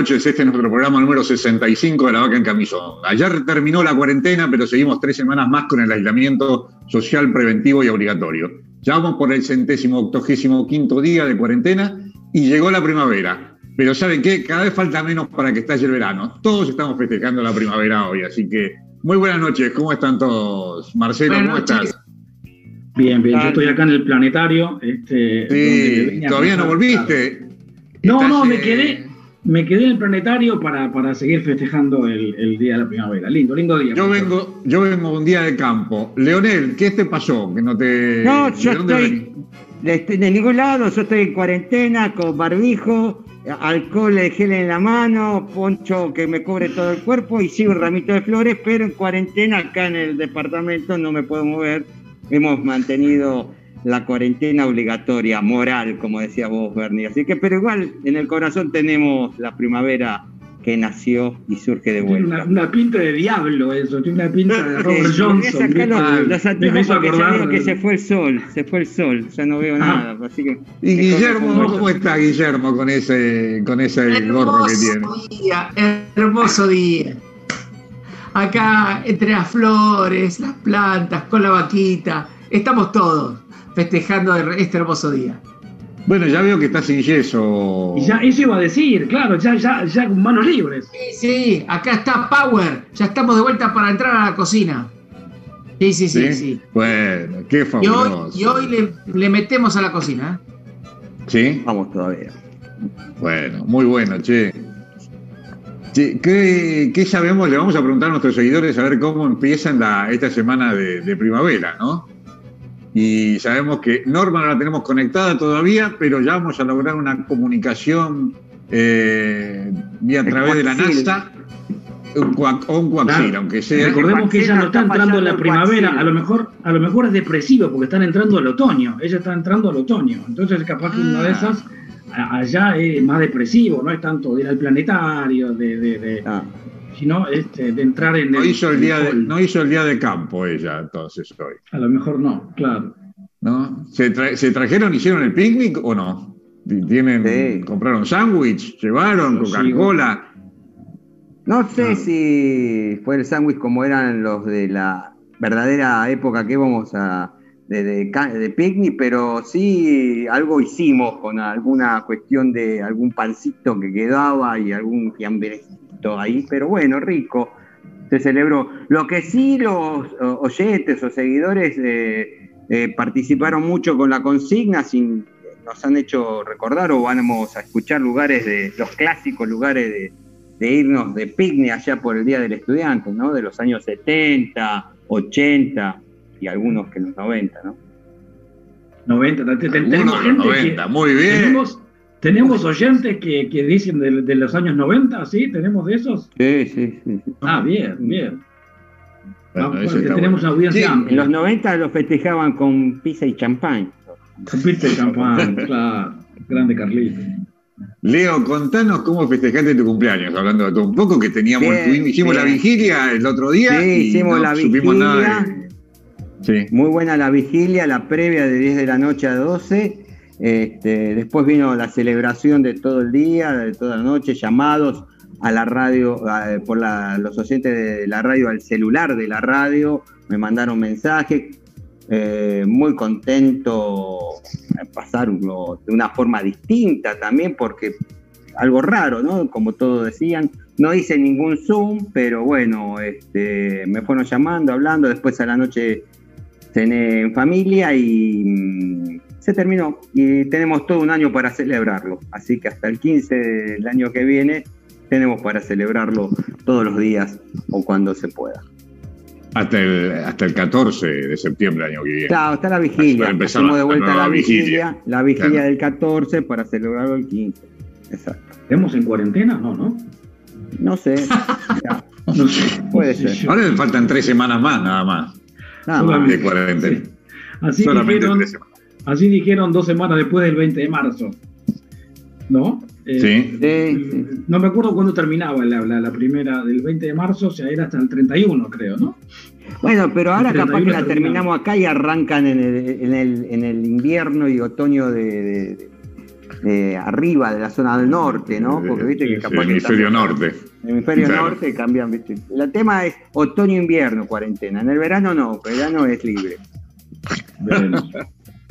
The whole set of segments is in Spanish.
Noches, este es nuestro programa número 65 de La Vaca en Camisón. Ayer terminó la cuarentena, pero seguimos tres semanas más con el aislamiento social preventivo y obligatorio. Ya vamos por el centésimo octogésimo quinto día de cuarentena y llegó la primavera. Pero ¿saben qué? Cada vez falta menos para que estalle el verano. Todos estamos festejando la primavera hoy, así que muy buenas noches. ¿Cómo están todos? Marcelo, ¿cómo estás? Bien, bien. Yo estoy acá en el planetario. Este, sí, todavía no volviste. No, no, me quedé, me quedé en el planetario para, para seguir festejando el, día de la primavera. Lindo, lindo día. Yo vengo, yo vengo un día de campo. Leonel, ¿qué te pasó? Que no te. No, yo estoy de, ningún lado, yo estoy en cuarentena con barbijo, alcohol de gel en la mano, poncho que me cubre todo el cuerpo y sigo un ramito de flores, pero en cuarentena acá en el departamento no me puedo mover. Hemos mantenido la cuarentena obligatoria, moral, como decía vos, Bernie. Así que, pero igual, en el corazón tenemos la primavera que nació y surge de vuelta. Una, pinta de diablo eso, tiene una pinta de Robert Johnson. Los, que se fue el sol, se fue el sol, ya no veo nada. Así que, y Guillermo, ¿cómo está Guillermo con ese, con ese gorro que tiene? Día, hermoso día. Acá, entre las flores, las plantas, con la vaquita, estamos todos festejando este hermoso día. Bueno, ya veo que está sin yeso. Y ya eso iba a decir, claro, ya, ya, ya con manos libres. Sí, sí, acá está Power. Ya estamos de vuelta para entrar a la cocina. Sí, sí, sí, sí. Bueno, qué fabuloso. Y hoy, le, metemos a la cocina. ¿eh? Sí. Vamos todavía. Bueno, muy bueno, che. ¿qué, ¿qué, sabemos? Le vamos a preguntar a nuestros seguidores a ver cómo empiezan la, esta semana de, de primavera, ¿no? Y sabemos que Norma no la tenemos conectada todavía, pero ya vamos a lograr una comunicación eh, vía a través de la NASA o un coaxil, aunque sea. Recordemos que ella no está entrando en la primavera, a lo mejor a lo mejor es depresivo porque están entrando al otoño, ella está entrando al otoño, entonces capaz que una de ah. esas allá es más depresivo, no es tanto de ir al planetario, de, de, ah sino este, de entrar en no Hizo el, día de, no hizo el día de campo ella, entonces, hoy. A lo mejor no, claro. ¿No? ¿Se, trajeron, hicieron el picnic o no? ¿Tienen, ¿Compraron sándwich? ¿Llevaron Coca-Cola? No sé si fue el sándwich como eran los de la verdadera época que íbamos a de, de, picnic, pero sí algo hicimos con alguna cuestión de algún pancito que quedaba y algún fiambrecito ahí, pero bueno, rico, se celebró. Lo que sí los oyentes o seguidores eh, eh, participaron mucho con la consigna, sin, nos han hecho recordar o vamos a escuchar lugares de los clásicos lugares de, irnos de picnic allá por el Día del Estudiante, ¿no? De los años 70, 80 y algunos que los 90, ¿no? 90, tenemos 90, muy bien. ¿Tenemos oyentes que, que dicen de, los años 90? ¿Sí? ¿Tenemos de esos? Sí, sí, sí. Ah, bien, bien. tenemos una audiencia En los 90 los festejaban con pizza y champán. Con pizza y champán, claro. Grande Carlito. Leo, contanos cómo festejaste tu cumpleaños, hablando de todo un poco, que teníamos, hicimos la vigilia el otro día. Sí, hicimos la vigilia. Sí. Muy buena la vigilia, la previa de 10 de la noche a 12 este, después vino la celebración de todo el día, de toda la noche, llamados a la radio, por los oyentes de la radio al celular de la radio, me mandaron mensajes, eh, muy contento de pasarlo de una forma distinta también, porque algo raro, ¿no? Como todos decían, no hice ningún Zoom, pero bueno, este, me fueron llamando, hablando, después a la noche cené en familia y mm, se terminó y tenemos todo un año para celebrarlo. Así que hasta el 15 del año que viene tenemos para celebrarlo todos los días o cuando se pueda. Hasta el, hasta el 14 de septiembre del año que viene. Claro, está la vigilia. Hacemos de vuelta la, vigilia, la vigilia del 14 para celebrarlo el 15. Exacto. ¿Estamos en cuarentena? No, ¿no? No sé. no sé. Puede ser. Ahora le faltan tres semanas más, nada más. Nada más. De cuarentena. Así Solamente tres semanas. Así dijeron dos semanas después del 20 de marzo. ¿No? Eh, sí. No me acuerdo cuándo terminaba la, primera del 20 de marzo, o sea, era hasta el 31, creo, ¿no? Bueno, pero ahora capaz que la terminamos acá y arrancan en el, en el, invierno y otoño de, eh, arriba de la zona del norte, ¿no? Porque viste que capaz el hemisferio norte. El hemisferio norte cambian, viste. El tema es otoño-invierno cuarentena. En el verano no, el verano es libre.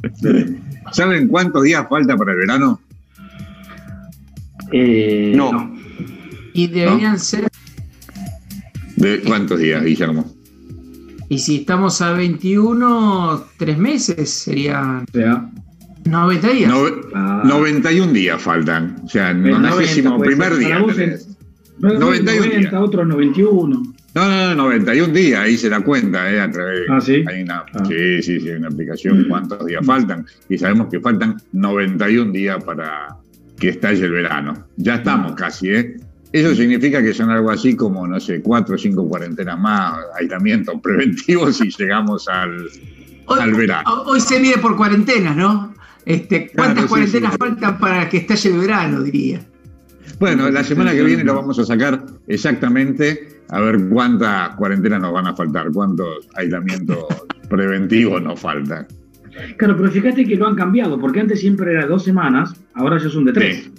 ¿Saben cuántos días falta para el verano? Eh, no. Y deberían ser. ¿De cuántos días, Guillermo? Y si estamos a 21, tres meses serían. O 90 días. 91 días faltan. O sea, el 90, primer día. 91 días. otros 91. No, no, no, 91 días, ahí se da cuenta, ¿eh? A través, ah, ¿sí? Hay una, ah. Sí, sí, sí, hay una aplicación, cuántos días faltan. Y sabemos que faltan 91 días para que estalle el verano. Ya estamos casi, ¿eh? Eso significa que son algo así como, no sé, cuatro o cinco cuarentenas más, aislamientos preventivos y llegamos al, al verano. Hoy se mide por cuarentenas, ¿no? Este, ¿Cuántas cuarentenas faltan para que estalle el verano, diría? Bueno, la semana que viene lo vamos a sacar exactamente a ver cuántas cuarentenas nos van a faltar, cuántos aislamientos preventivos nos faltan. Claro, pero fíjate que lo han cambiado, porque antes siempre era dos semanas, ahora ya son de tres.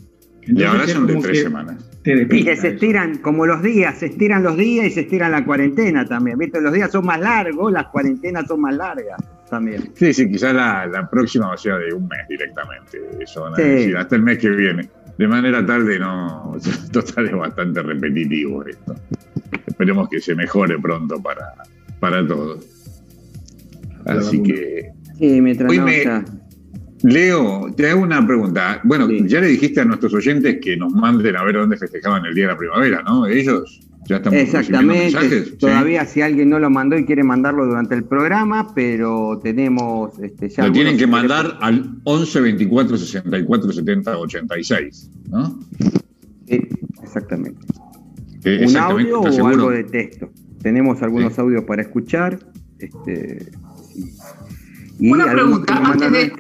y ahora son de tres semanas. y que se estiran, como los días, se estiran los días y se estiran la cuarentena también. ¿Viste? Los días son más largos, las cuarentenas son más largas también. Sí, sí, quizás la, próxima va a ser de un mes directamente. Eso hasta el mes que viene. De manera tarde, no. Total, es bastante repetitivo esto. Esperemos que se mejore pronto para, para todos. Así que. Sí, mientras Leo, te hago una pregunta. Bueno, ya le dijiste a nuestros oyentes que nos manden a ver dónde festejaban el Día de la Primavera, ¿no? Ellos ya están Exactamente. Todavía si alguien no lo mandó y quiere mandarlo durante el programa, pero tenemos este, ya. Lo tienen que mandar al 11 24 64 70 86, ¿no? Sí, exactamente. Eh, ¿Un audio o algo de texto? Tenemos algunos audios para escuchar. Este, y Una pregunta, antes de,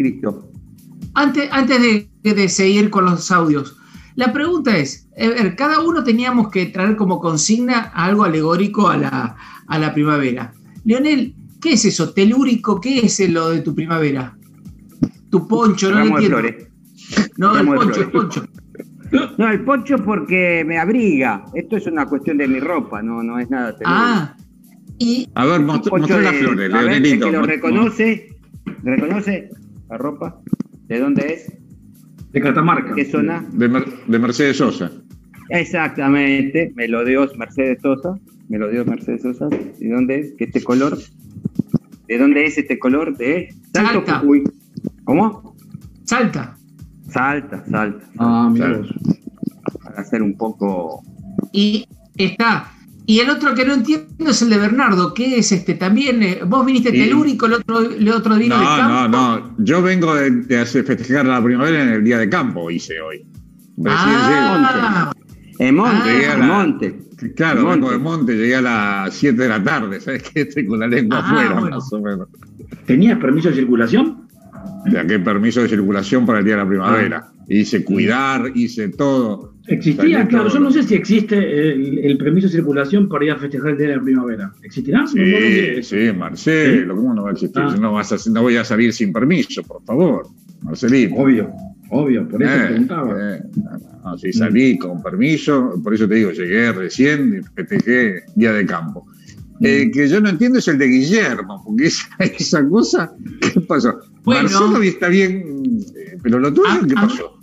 antes, antes de, seguir con los audios, la pregunta es, cada uno teníamos que traer como consigna algo alegórico a la, a la primavera. Leonel, ¿qué es eso? ¿Telúrico? ¿Qué es lo de tu primavera? Tu poncho, no lo entiendo. No, el poncho, el poncho. No, el poncho porque me abriga. Esto es una cuestión de mi ropa, no, no es nada telúrico. Ah, y... A ver, mostrá las flores, Leonelito. que lo reconoce, ¿reconoce la ropa? ¿De dónde es? De Catamarca. ¿Qué zona? De, Mercedes Sosa. Exactamente, Melodios Mercedes Sosa. Melodios Mercedes Sosa. ¿De dónde es? ¿Qué este color? ¿De dónde es este color? De Salta. ¿Cómo? Salta. Salta, salta. Ah, mira. Para hacer un poco. Y está y el otro que no entiendo es el de Bernardo, que es este también. Eh, vos viniste telúrico, el otro, el otro vino no, de campo. No, no, yo vengo de, hacer festejar la primavera en el día de campo, hice hoy. Ah, en Monte, en Monte. Claro, vengo de Monte, llegué a las 7 de la tarde, ¿sabes qué? Estoy con la lengua ah, afuera, más o menos. ¿Tenías permiso de circulación? qué permiso de circulación para el día de la primavera. Ah. Hice cuidar, hice todo. Existía, claro, yo no sé si existe el, permiso de circulación para ir a festejar el día de la primavera. ¿Existirá? Sí, sí, Marcelo, ¿cómo no va a existir? Ah. No, vas a, no voy a salir sin permiso, por favor, Marcelito. Obvio, obvio, por eso eh, preguntaba. Eh, no, sí, salí con permiso, por eso te digo, llegué recién y festejé día de campo. Mm. que yo no entiendo es el de Guillermo, porque esa, esa cosa, ¿qué pasó? Bueno, Marcelo está bien, eh, pero lo tuyo, ¿qué pasó?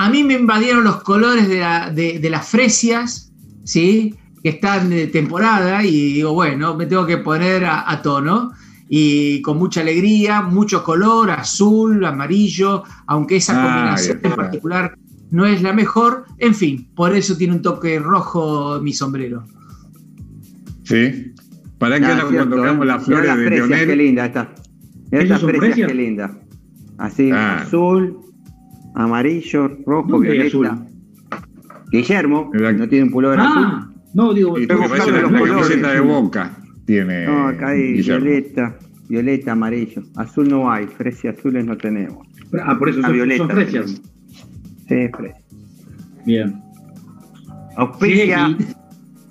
A mí me invadieron los colores de, las fresias, ¿sí? que están de temporada, y digo, bueno, me tengo que poner a, tono. Y con mucha alegría, mucho color, azul, amarillo, aunque esa combinación en particular no es la mejor. En fin, por eso tiene un toque rojo mi sombrero. Sí. ¿Para qué ah, cuando tocamos las flores de Leonel? Qué linda está. Estas fresias, qué linda. Así, ah. azul, amarillo, rojo, violeta. Guillermo, no tiene un pullover ah, azul. No, digo, la camiseta de boca. Tiene no, acá hay violeta, violeta, amarillo. Azul no hay, fresias azules no tenemos. Ah, por eso son, violeta, son fresias. Sí, fresias. Bien. Auspicia.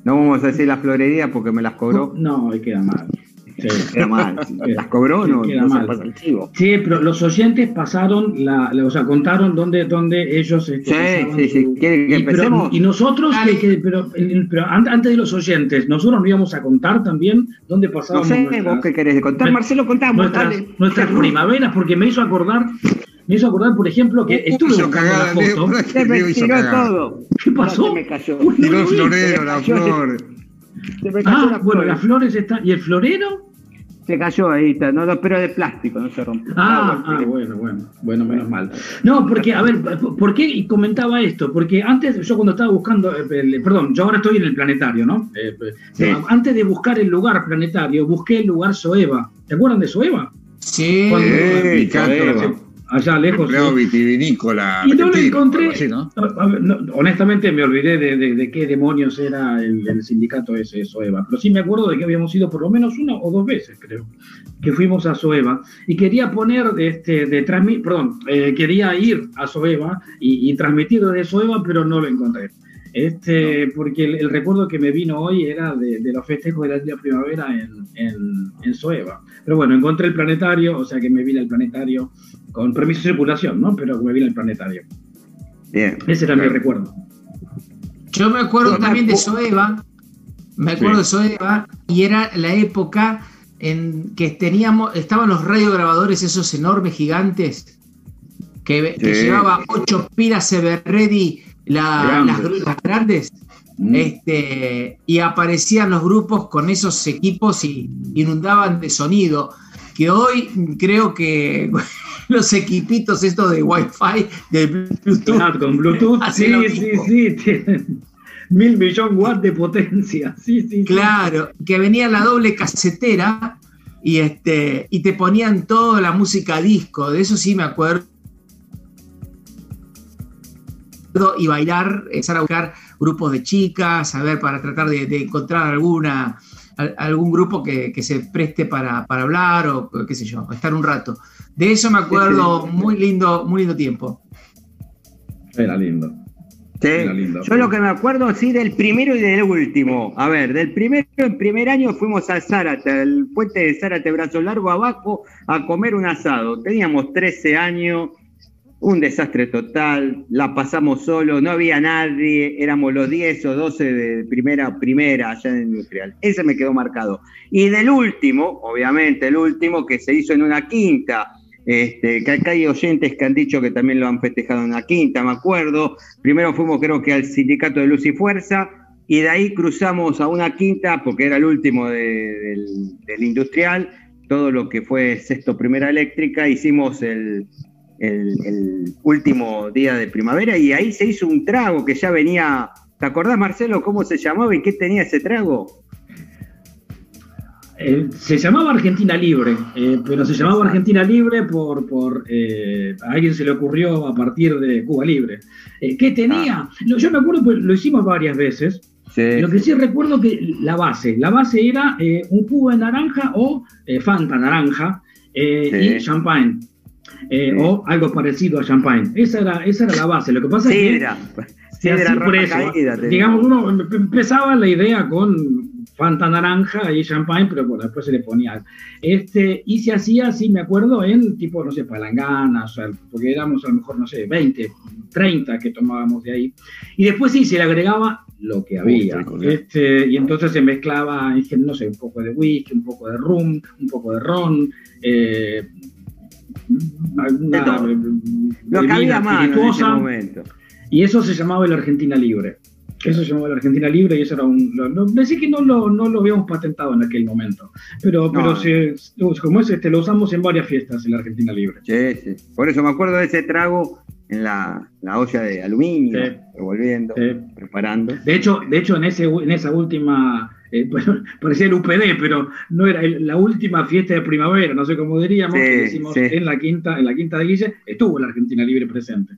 no vamos a decir la florería porque me las cobró. No, ahí queda mal. Queda mal. Las cobró, no, no se pasa el chivo. Sí, pero los oyentes pasaron, la, o sea, contaron dónde, dónde ellos. Este, sí, sí, sí. ¿Quieren que empecemos? y nosotros, que, pero, pero, antes de los oyentes, nosotros nos íbamos a contar también dónde pasábamos. No sé, nuestras, vos qué querés contar, Marcelo, contamos. Nuestras, nuestras primaveras, porque me hizo acordar me hizo acordar, por ejemplo, que estuve buscando la foto. Se me tiró todo. ¿Qué pasó? Se me cayó. Tiró el florero, la flor. Se me cayó ah, bueno, las flores están. ¿Y el florero? Se cayó ahí, está, no, pero de plástico, no se rompió. Ah, ah, bueno, bueno, bueno, menos mal. No, porque, a ver, ¿por qué comentaba esto? Porque antes, yo cuando estaba buscando, eh, perdón, yo ahora estoy en el planetario, ¿no? Eh, sí. Antes de buscar el lugar planetario, busqué el lugar Soeva. ¿Te acuerdan de Soeva? Sí, Cuando, allá lejos. vitivinícola. Y no lo encontré. honestamente me olvidé de, qué demonios era el, sindicato ese, Soeva. Pero sí me acuerdo de que habíamos ido por lo menos una o dos veces, creo, que fuimos a Soeva. Y quería poner, este, de transmitir, perdón, eh, quería ir a Soeva y, y transmitir desde Soeva, pero no lo encontré. Este, porque el, recuerdo que me vino hoy era de, los festejos de la primavera en, en, Soeva. Pero bueno, encontré el planetario, o sea que me vine al planetario con permiso de circulación, ¿no? Pero me vine al planetario. Bien. Ese era mi recuerdo. Yo me acuerdo también de Soeva, me acuerdo de Soeva, y era la época en que teníamos, estaban los radiograbadores esos enormes gigantes que, que llevaba ocho pilas Everready las, grandes, mm. este, y aparecían los grupos con esos equipos y inundaban de sonido, que hoy creo que los equipitos estos de Wi-Fi, de Bluetooth, con Bluetooth, sí, sí, sí, tienen mil millones watts de potencia, sí, sí. Claro, que venía la doble casetera y, este, y te ponían toda la música disco, de eso sí me acuerdo y bailar, empezar a buscar grupos de chicas, a ver, para tratar de, encontrar alguna, algún grupo que, se preste para, hablar o qué sé yo, estar un rato. De eso me acuerdo, muy lindo, muy lindo tiempo. Era lindo. Sí. Yo lo que me acuerdo, sí, del primero y del último. A ver, del primero, el primer año fuimos al Zárate, al puente de Zárate, brazo largo abajo, a comer un asado. Teníamos 13 años, un desastre total, la pasamos solo, no había nadie, éramos los 10 o 12 de primera primera allá en Industrial. Ese me quedó marcado. Y del último, obviamente, el último que se hizo en una quinta, este, que acá hay oyentes que han dicho que también lo han festejado en una quinta, me acuerdo. Primero fuimos creo que al Sindicato de Luz y Fuerza, y de ahí cruzamos a una quinta, porque era el último del industrial, todo lo que fue sexto primera eléctrica, hicimos el el, último día de primavera y ahí se hizo un trago que ya venía. ¿Te acordás, Marcelo, cómo se llamaba y qué tenía ese trago? Eh, se llamaba Argentina Libre, eh, pero se llamaba Argentina Libre por, por eh, a alguien se le ocurrió a partir de Cuba Libre. ¿Qué tenía? Ah. yo me acuerdo, pues lo hicimos varias veces. Lo que sí recuerdo que la base, la base era un cubo de naranja o Fanta naranja y champagne. Eh, o algo parecido a champagne. Esa era, esa era la base. Lo que pasa es que se por eso, digamos, uno empezaba la idea con Fanta naranja y champagne, pero bueno, después se le ponía. Este, y se hacía así, me acuerdo, en tipo, no sé, palanganas, porque éramos a lo mejor, no sé, 20, 30 que tomábamos de ahí. Y después sí, se le agregaba lo que había. este, y entonces se mezclaba, no sé, un poco de whisky, un poco de rum, un poco de ron, eh, lo que había más en ese momento. Y eso se llamaba el Argentina Libre. Eso se llamaba la Argentina Libre y eso era un. No, decir que no lo, no lo habíamos patentado en aquel momento, pero, pero como es, este, lo usamos en varias fiestas, en la Argentina Libre. Sí, sí. Por eso me acuerdo de ese trago en la, la olla de aluminio, revolviendo, preparando. De hecho, de hecho en, ese, en esa última eh, parecía el UPD, pero no era la última fiesta de primavera, no sé cómo diríamos, que hicimos en la quinta, en la quinta de Guille, estuvo la Argentina Libre presente.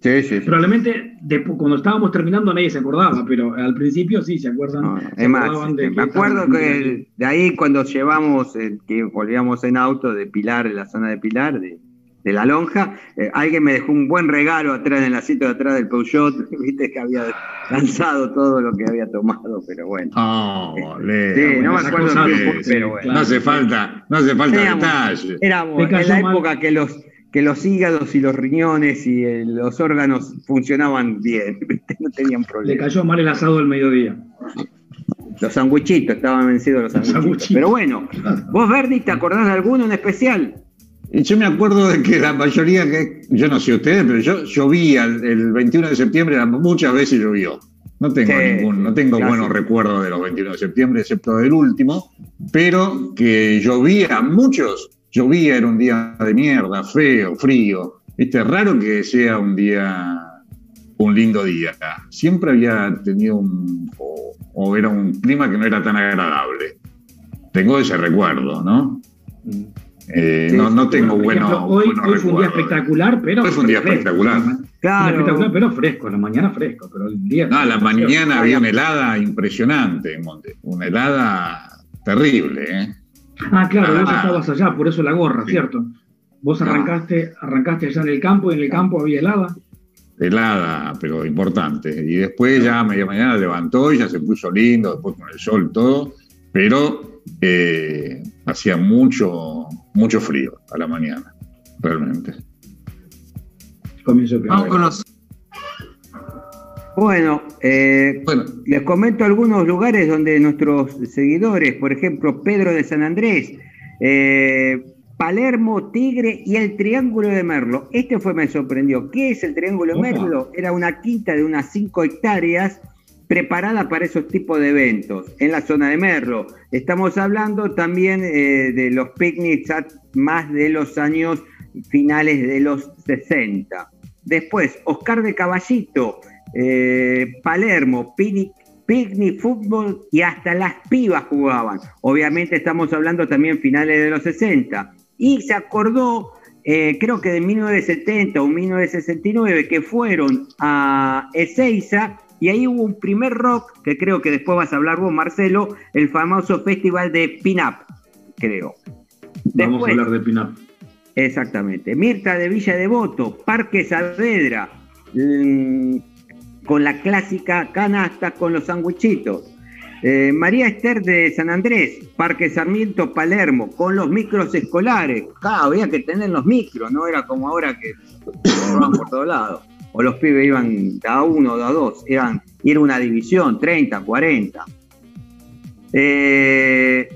Sí, sí, Probablemente cuando estábamos terminando nadie se acordaba, pero al principio sí se acuerdan. es más, me acuerdo que de ahí cuando llevamos, que volvíamos en auto de Pilar, en la zona de Pilar, de, de la lonja. Eh, alguien me dejó un buen regalo atrás en el asiento de atrás del Peugeot, viste que había lanzado todo lo que había tomado, pero bueno. Oh, sí, no me acuerdo pero bueno. No hace falta, no hace falta detalle. Éramos en la época que los que los hígados y los riñones y eh, los órganos funcionaban bien, no tenían problema. Le cayó mal el asado del mediodía. Los sanguichitos, estaban vencidos los sanguichitos. Pero bueno, vos, Verdi, ¿te acordás de alguno en especial? Yo me acuerdo de que la mayoría, que yo no sé ustedes, pero yo llovía el, 21 de septiembre, muchas veces llovió. No tengo ningún, no tengo buenos recuerdos de los 21 de septiembre, excepto del último, pero que llovía muchos, llovía, era un día de mierda, feo, frío. Viste, raro que sea un día, un lindo día. Siempre había tenido un, o, era un clima que no era tan agradable. Tengo ese recuerdo, ¿no? Mm. Eh, no, no tengo bueno. Hoy, hoy fue un día espectacular, pero. Hoy fue un día espectacular. Claro. espectacular, pero fresco, la mañana fresco, pero el día. No, la mañana había una helada impresionante en Monte. Una helada terrible, ¿eh? Ah, claro, vos ah. estabas allá, por eso la gorra, ¿cierto? Vos arrancaste, arrancaste allá en el campo y en el campo había helada. Helada, pero importante. Y después ya a media mañana levantó y ya se puso lindo, después con el sol todo, pero eh, hacía mucho, mucho frío a la mañana, realmente. Vamos con los... Bueno, eh, bueno, les comento algunos lugares donde nuestros seguidores, por ejemplo, Pedro de San Andrés, eh, Palermo, Tigre y el Triángulo de Merlo. Este fue, me sorprendió. ¿Qué es el Triángulo de Merlo? Era una quinta de unas 5 hectáreas preparada para esos tipos de eventos en la zona de Merlo. Estamos hablando también eh, de los picnics más de los años finales de los 60. Después, Oscar de Caballito, eh, Palermo, picnic, picnic, fútbol y hasta las pibas jugaban. Obviamente estamos hablando también finales de los 60. Y se acordó, eh, creo que de 1970 o 1969, que fueron a Ezeiza y ahí hubo un primer rock, que creo que después vas a hablar vos, Marcelo, el famoso festival de Pin-Up, creo. Vamos a hablar de Pin-Up. Exactamente. Mirta de Villa Devoto, Parque Saavedra, mm, con la clásica canasta con los sandwichitos. Eh, María Esther de San Andrés, Parque Sarmiento, Palermo, con los micros escolares. Claro, había que tener los micros, no era como ahora que van por todos lados o los pibes iban a uno o a dos, eran, era una división, 30, 40. Eh,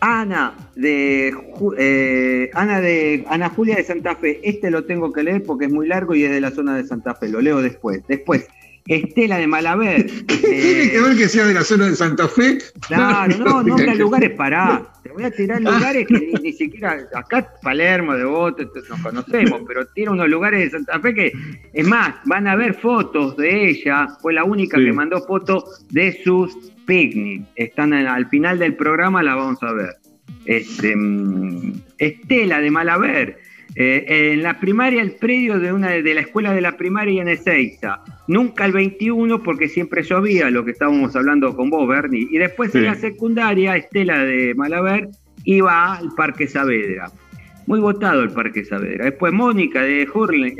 Ana de eh, Ana de Ana Julia de Santa Fe, este lo tengo que leer porque es muy largo y es de la zona de Santa Fe, lo leo después. Después, Estela de Malaver. ¿Tiene que ver que sea de la zona de Santa Fe? Claro, no, no, no lugares para. Te voy a tirar lugares que ni, siquiera. Acá Palermo, de Devoto, nos conocemos, pero tiene unos lugares de Santa Fe que. Es más, van a ver fotos de ella. Fue la única que mandó fotos de sus picnics. Están al final del programa, la vamos a ver. Este, mm, Estela de Malaver. Eh, en la primaria, el predio de, una, de la escuela de la primaria en Ezeiza. Nunca el 21 porque siempre llovía, lo que estábamos hablando con vos, Bernie. Y después en la secundaria, Estela de Malaver iba al Parque Saavedra. Muy votado el Parque Saavedra. Después Mónica de,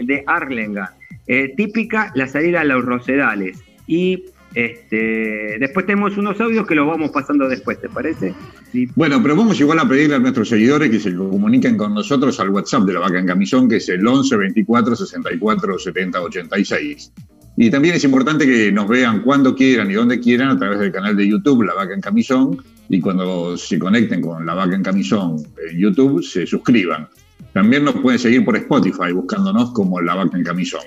de Arlenga. Eh, típica la salida a los Rosedales. Y este, después tenemos unos audios que los vamos pasando después, ¿te parece? Bueno, pero vamos igual a pedirle a nuestros seguidores que se comuniquen con nosotros al WhatsApp de la Vaca en Camisón, que es el 11 24 64 70 86. Y también es importante que nos vean cuando quieran y donde quieran a través del canal de YouTube La Vaca en Camisón y cuando se conecten con La Vaca en Camisón en YouTube se suscriban. También nos pueden seguir por Spotify buscándonos como La Vaca en Camisón.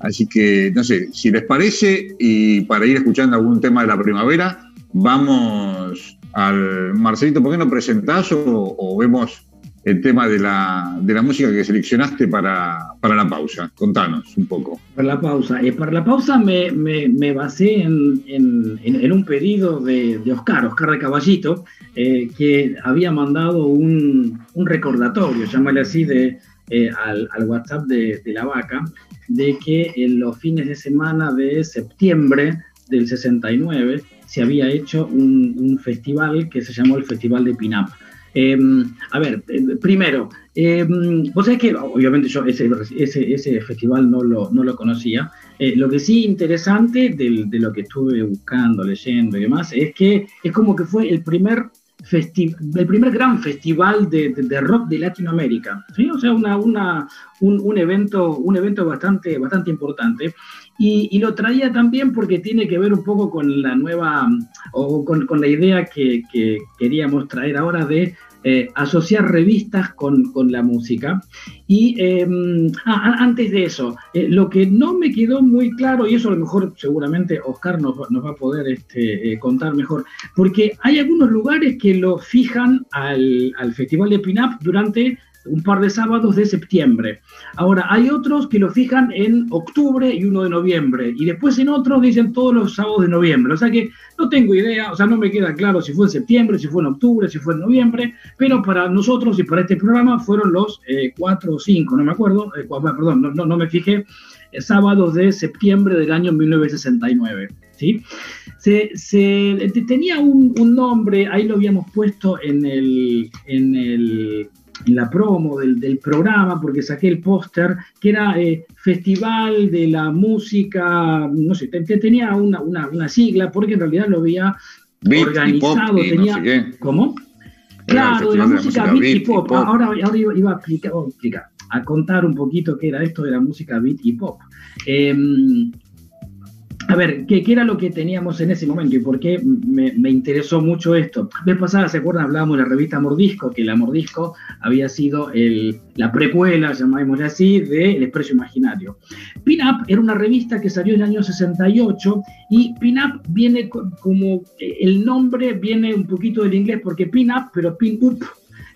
Así que, no sé, si les parece, y para ir escuchando algún tema de la primavera, vamos al Marcelito, ¿por qué no presentás o, vemos el tema de la, de la, música que seleccionaste para, para, la pausa? Contanos un poco. Para la pausa. Eh, para la pausa me, me, basé en, en, un pedido de, de, Oscar, Oscar de Caballito, eh, que había mandado un, un recordatorio, llámale así, de, eh, al, al, WhatsApp de, de la vaca, de que en los fines de semana de septiembre del 69 se había hecho un, festival que se llamó el Festival de Pinap. Em, a ver, eh, primero, Eh, vos sabés que, obviamente, yo ese, ese, festival no lo, no lo conocía. Eh, lo que sí interesante de, de, lo que estuve buscando, leyendo y demás, es que es como que fue el primer el primer gran festival de, rock de Latinoamérica, ¿sí? o sea, una, una, un, evento, un evento bastante, bastante importante. Y, lo traía también porque tiene que ver un poco con la nueva, o con, con la idea que, que, queríamos traer ahora de eh, asociar revistas con, la música. Y em, ah, antes de eso, eh, lo que no me quedó muy claro, y eso a lo mejor seguramente Oscar nos, va a poder este, eh, contar mejor, porque hay algunos lugares que lo fijan al, al Festival de Pinap durante un par de sábados de septiembre. Ahora, hay otros que lo fijan en octubre y uno de noviembre, y después en otros dicen todos los sábados de noviembre. O sea que no tengo idea, o sea, no me queda claro si fue en septiembre, si fue en octubre, si fue en noviembre, pero para nosotros y para este programa fueron los eh, cuatro o cinco, no me acuerdo, eh, perdón, no, no, me fijé, eh, sábados de septiembre del año 1969. ¿sí? Se, tenía un, un, nombre, ahí lo habíamos puesto en el, en el en la promo del, programa, porque saqué el póster, que era eh, Festival de la Música, no sé, tenía una, sigla, porque en realidad lo había organizado, tenía... ¿Cómo? Claro, de la música, beat, y pop. Ahora, ahora iba, a explicar, a contar un poquito qué era esto de la música beat y pop. Eh, a ver, ¿qué, era lo que teníamos en ese momento y por qué me, interesó mucho esto? Vez pasada, ¿se acuerdan? Hablábamos de la revista Mordisco, que la Mordisco había sido la precuela, llamémosle así, de El Expreso Imaginario. Pin Up era una revista que salió en el año 68 y Pin Up viene como, el nombre viene un poquito del inglés porque Pin Up, pero Pin Up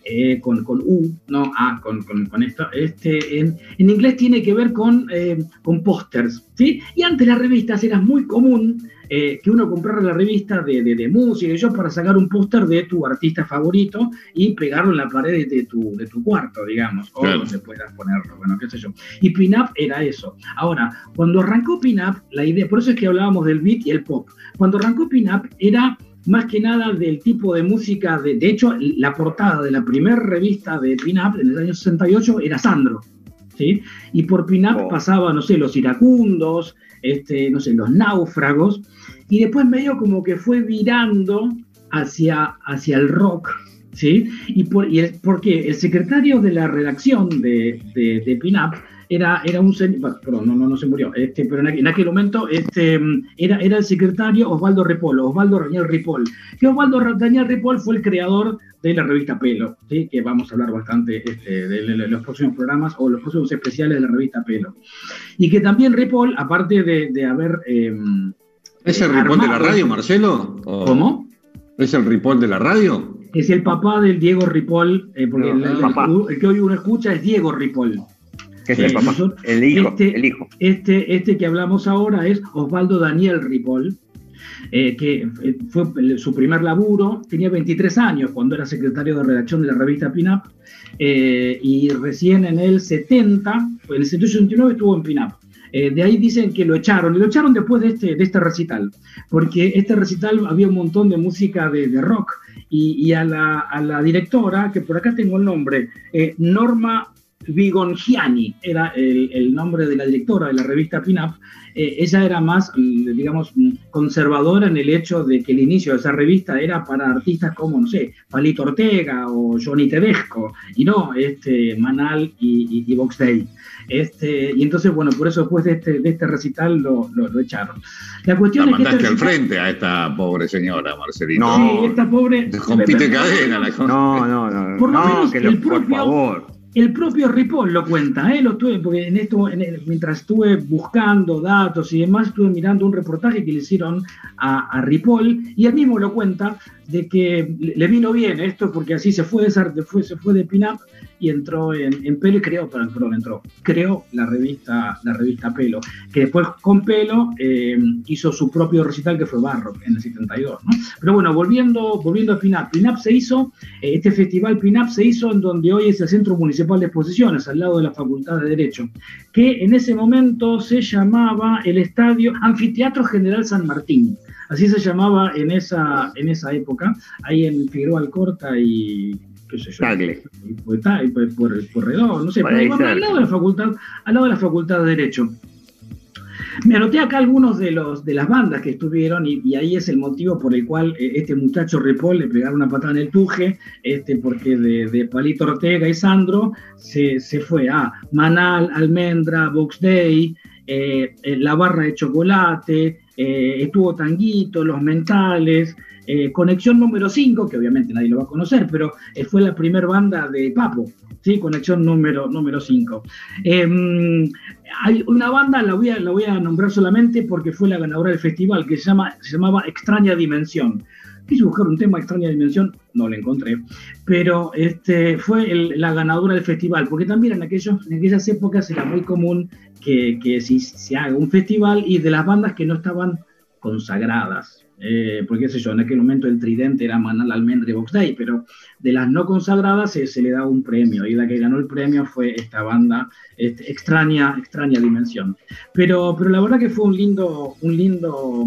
eh, con, con, U, no A, con, con, esto, este, en, en, inglés tiene que ver con, eh, con pósters, ¿sí? Y antes las revistas era muy común eh, que uno comprara la revista de, de, música y yo para sacar un póster de tu artista favorito y pegarlo en la pared de tu, de tu cuarto, digamos, o donde puedas ponerlo, bueno, qué sé yo. Y Pinup era eso. Ahora, cuando arrancó Pinup, la idea, por eso es que hablábamos del beat y el pop, cuando arrancó Pinup era más que nada del tipo de música, de, de hecho, la portada de la primera revista de Pin-Up en el año 68 era Sandro, ¿sí? Y por Pin-Up oh. pasaba, no sé, los iracundos, este, no sé, los náufragos, y después medio como que fue virando hacia, hacia el rock, ¿sí? Y, por, y el, porque el secretario de la redacción de, de, de Pin-Up era, era un perdón, no, no, no se murió, este, pero en aquel, momento este, era, era el secretario Osvaldo Ripoll, Osvaldo Daniel Ripoll, que Osvaldo Daniel Ripoll fue el creador de la revista Pelo, ¿sí? que vamos a hablar bastante este, de, los próximos programas o los próximos especiales de la revista Pelo. Y que también Ripoll, aparte de, de haber... Em, ¿Es el Ripoll de la radio, Marcelo? ¿Cómo? ¿Es el Ripoll de la radio? Es el papá del Diego Ripoll, eh, porque el, el, que hoy uno escucha es Diego Ripoll es el papá? El hijo, este, el hijo. Este, este que hablamos ahora es Osvaldo Daniel Ripoll, eh, que eh, fue su primer laburo, tenía 23 años cuando era secretario de redacción de la revista Pinup, eh, y recién en el 70, en el 79 estuvo en Pinup. de ahí dicen que lo echaron, y lo echaron después de este, de este recital, porque este recital había un montón de música de, de rock, y, a, la, a, la, directora, que por acá tengo el nombre, Norma Vigongiani era el, nombre de la directora de la revista Pinup. Eh, ella era más, digamos, conservadora en el hecho de que el inicio de esa revista era para artistas como, no sé, Palito Ortega o Johnny Tedesco, y no este, Manal y, y, Box Day. Este, y entonces, bueno, por eso después de este, de este recital lo, lo, echaron. La cuestión es que. Este al frente a esta pobre señora, Marcelino. No, sí, esta pobre. Compite cadena la No, no, no. Por lo menos el propio, por favor el propio Ripoll lo cuenta, ¿eh? lo tuve, porque en esto, mientras estuve buscando datos y demás, estuve mirando un reportaje que le hicieron a, Ripoll y él mismo lo cuenta de que le vino bien esto porque así se fue de, se fue de Pinup y entró en, en, Pelo y creó, perdón, entró, creó la revista, la revista Pelo, que después con Pelo eh, hizo su propio recital que fue Barro en el 72. ¿no? Pero bueno, volviendo, volviendo a Pinup, Pinup se hizo, eh, este festival Pinup se hizo en donde hoy es el Centro Municipal de Exposiciones, al lado de la Facultad de Derecho, que en ese momento se llamaba el Estadio Anfiteatro General San Martín. Así se llamaba en esa, en esa época, ahí en Figueroa Alcorta y, qué sé yo, por, por, por, no sé, al lado de la facultad, al lado de la facultad de Derecho. Me anoté acá algunos de los de las bandas que estuvieron y, ahí es el motivo por el cual eh, este muchacho Ripoll le pegaron una patada en el tuje, este, porque de, Palito Ortega y Sandro se, fue a Manal, Almendra, Box Day, eh, eh, La Barra de Chocolate, estuvo Tanguito, Los Mentales, Conexión número 5, que obviamente nadie lo va a conocer, pero fue la primera banda de Papo, ¿sí? Conexión número 5. Número em, hay una banda, la voy, a, la voy a nombrar solamente porque fue la ganadora del festival, que se, llama, se llamaba Extraña Dimensión. Quise buscar un tema Extraña Dimensión, no lo encontré, pero este, fue la ganadora del festival, porque también en, aquellos, en aquellas épocas era muy común que, que se haga un festival y de las bandas que no estaban consagradas, eh, porque qué sé yo, en aquel momento el tridente era Manal Almendra y Box Day, pero de las no consagradas se, le da un premio, y la que ganó el premio fue esta banda, este, extraña, extraña dimensión. Pero, pero la verdad que fue un lindo, un lindo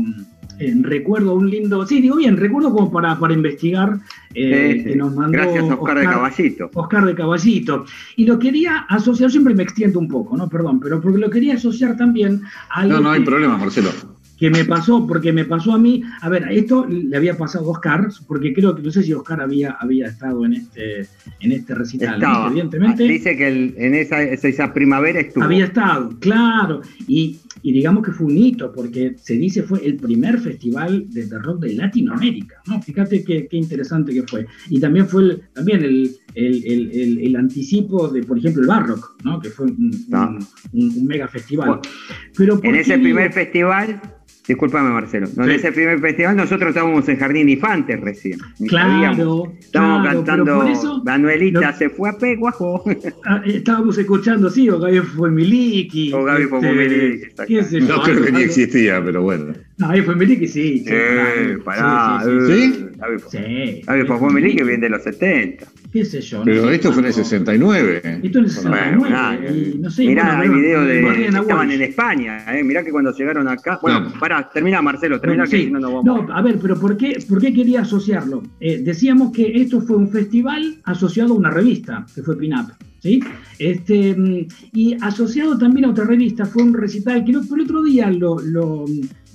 eh, recuerdo, un lindo, sí, digo bien, recuerdo como para, para investigar, eh, que nos mandó Gracias, Oscar, de Caballito. Oscar de Caballito. Y lo quería asociar, siempre me extiendo un poco, ¿no? Perdón, pero porque lo quería asociar también a... No, no hay problema, Marcelo que me pasó, porque me pasó a mí, a ver, esto le había pasado a Oscar, porque creo que no sé si Oscar había, había estado en este, en este recital, evidentemente. Dice que en esa, esa, primavera estuvo. Había estado, claro, y, y, digamos que fue un hito, porque se dice fue el primer festival de, rock de Latinoamérica, ¿no? Fíjate qué, qué interesante que fue. Y también fue el, también el, el, el, anticipo de, por ejemplo, el Barrock, ¿no? Que fue un, un, mega festival. Pero en ese primer festival Disculpame, Marcelo. En ese primer festival nosotros estábamos en Jardín Infantes recién. Claro. Estábamos cantando Manuelita se fue a Peguajo. Ah, estábamos escuchando, sí, o Gaby fue Miliki. O Gaby fue este, Miliki. No creo que ni existía, pero bueno. No, Gaby fue Miliki, sí. Eh, pará. ¿Sí? Sí. Gaby fue Miliki viene de los 70 qué sé yo. Pero esto fue en el 69. Esto en el 69. Bueno, y, no sé, mirá, hay videos de, estaban en España, eh, mirá que cuando llegaron acá. Bueno, pará, termina Marcelo, termina que si no nos vamos. No, a ver, pero ¿por qué, por qué quería asociarlo? Eh, decíamos que esto fue un festival asociado a una revista, que fue Pinup. ¿Sí? Este, mm, y asociado también a otra revista, fue un recital que el otro día lo, lo,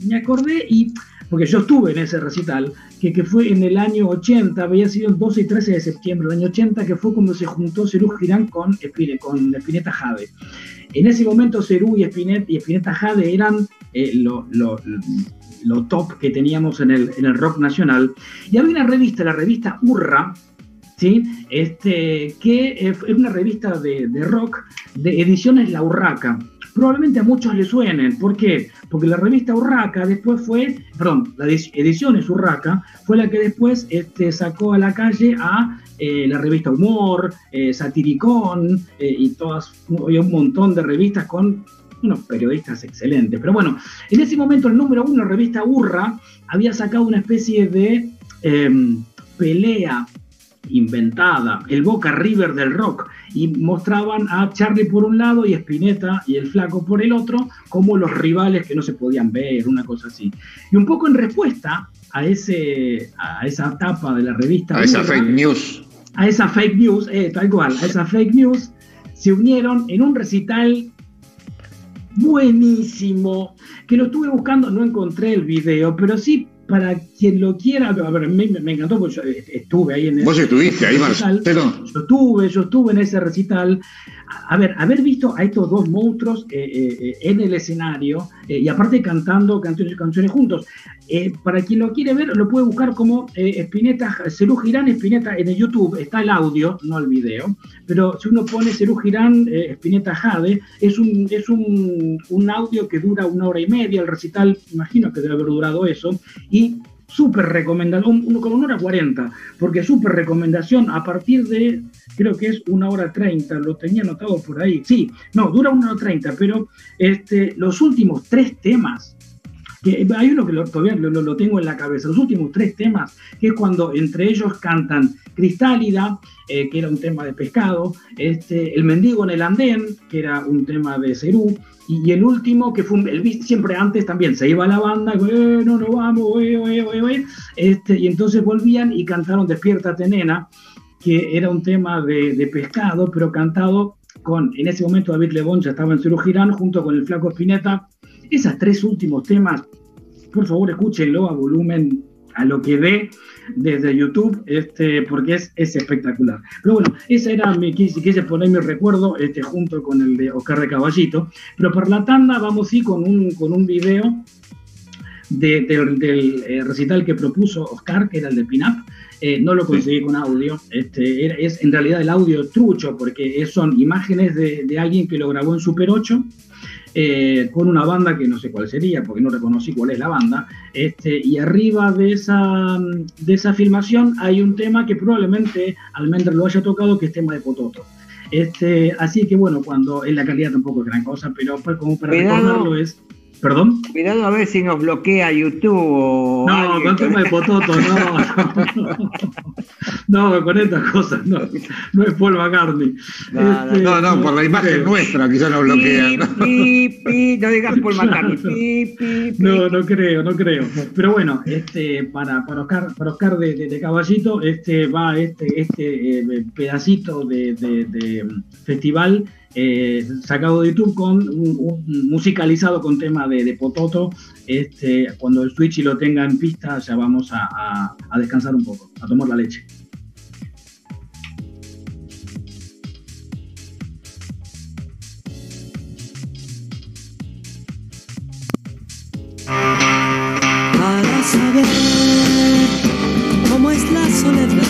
me acordé y porque yo estuve en ese recital, que, que, fue en el año 80, había sido el 12 y 13 de septiembre del año 80, que fue cuando se juntó Cerú Girán con, con Espineta Jade. En ese momento Cerú y Espineta, y Espineta Jade eran eh, lo, lo, lo, top que teníamos en el, en el rock nacional. Y había una revista, la revista Urra, ¿sí? este, que eh, era una revista de, de rock de ediciones La Urraca probablemente a muchos les suenen. ¿Por qué? Porque la revista Urraca después fue, perdón, la Ediciones Urraca fue la que después este, sacó a la calle a eh, la revista Humor, eh, Satiricón eh, y todas, había un montón de revistas con unos periodistas excelentes. Pero bueno, en ese momento el número uno, la revista Urra, había sacado una especie de em, pelea inventada, el Boca River del rock, y mostraban a Charlie por un lado y Spinetta y el Flaco por el otro como los rivales que no se podían ver, una cosa así. Y un poco en respuesta a, ese, a esa etapa de la revista... A esa fake news. A esa fake news, eh, tal cual, a esa fake news, se unieron en un recital buenísimo, que lo estuve buscando, no encontré el video, pero sí para quien lo quiera, a ver, me, me encantó porque yo estuve ahí en ese Vos estuviste ahí, Marcelo. Yo estuve, yo estuve en ese recital. A ver, haber visto a estos dos monstruos eh, eh, eh, en el escenario y aparte cantando canciones, canciones juntos. para quien lo quiere ver, lo puede buscar como Espineta, Cerú Girán Espineta en el YouTube, está el audio, no el video, pero si uno pone Cerú Girán Espineta Jade, es, un, es un, un audio que dura una hora y media, el recital, imagino que debe haber durado eso, y súper recomendación, con una hora cuarenta, porque súper recomendación a partir de, creo que es una hora treinta, lo tenía anotado por ahí, sí, no, dura una hora treinta, pero este, los últimos tres temas, que hay uno que todavía lo, tengo en la cabeza, los últimos tres temas, que es cuando entre ellos cantan Cristálida, eh, que era un tema de pescado, este, El mendigo en el andén, que era un tema de Cerú, y, el último, que fue el siempre antes también, se iba a la banda, eh, no, vamos, este, y entonces volvían y cantaron Despiértate, nena. que era un tema de, pescado, pero cantado con, en ese momento David Lebón ya estaba en Ciro Girán, junto con el Flaco Spinetta. Esos tres últimos temas, por favor escúchenlo a volumen, a lo que ve desde YouTube, este, porque es, es espectacular. Pero bueno, esa era mi, quise, poner mi recuerdo este, junto con el de Oscar de Caballito. Pero por la tanda vamos ir con un, con un video del, eh, recital que propuso Oscar, que era el de Pinup. Eh, no lo conseguí con audio. Este, es en realidad el audio trucho, porque son imágenes de, de alguien que lo grabó en Super 8 eh, con una banda que no sé cuál sería, porque no reconocí cuál es la banda, este, y arriba de esa, de esa filmación hay un tema que probablemente Almendra lo haya tocado, que es tema de Pototo. Este, así que bueno, cuando en la calidad tampoco es gran cosa, pero como para recordarlo es ¿Perdón? Cuidado a ver si nos bloquea YouTube o. No, con tema de Pototo, no. No, con estas cosas, no. No es Paul McCartney. No, este, no, no, por la imagen nuestra quizás nos bloquea. no digas Paul McCartney. no, no creo, no creo. Pero bueno, este, para, para Oscar, para Oscar de, de, Caballito, este va este, este eh, pedacito de, de festival eh, sacado de YouTube con un, musicalizado con tema de, Pototo. Este, cuando el Switch lo tenga en pista, ya vamos a, a descansar un poco, a tomar la leche. Para saber cómo es la soledad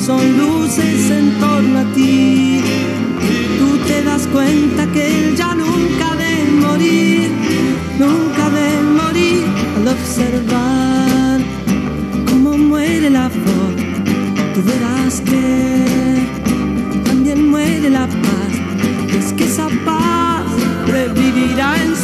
son luces en torno a ti, tú te das cuenta que él ya nunca debe morir, nunca debe morir al observar cómo muere la flor, tú verás que también muere la paz. Es que esa paz revivirá en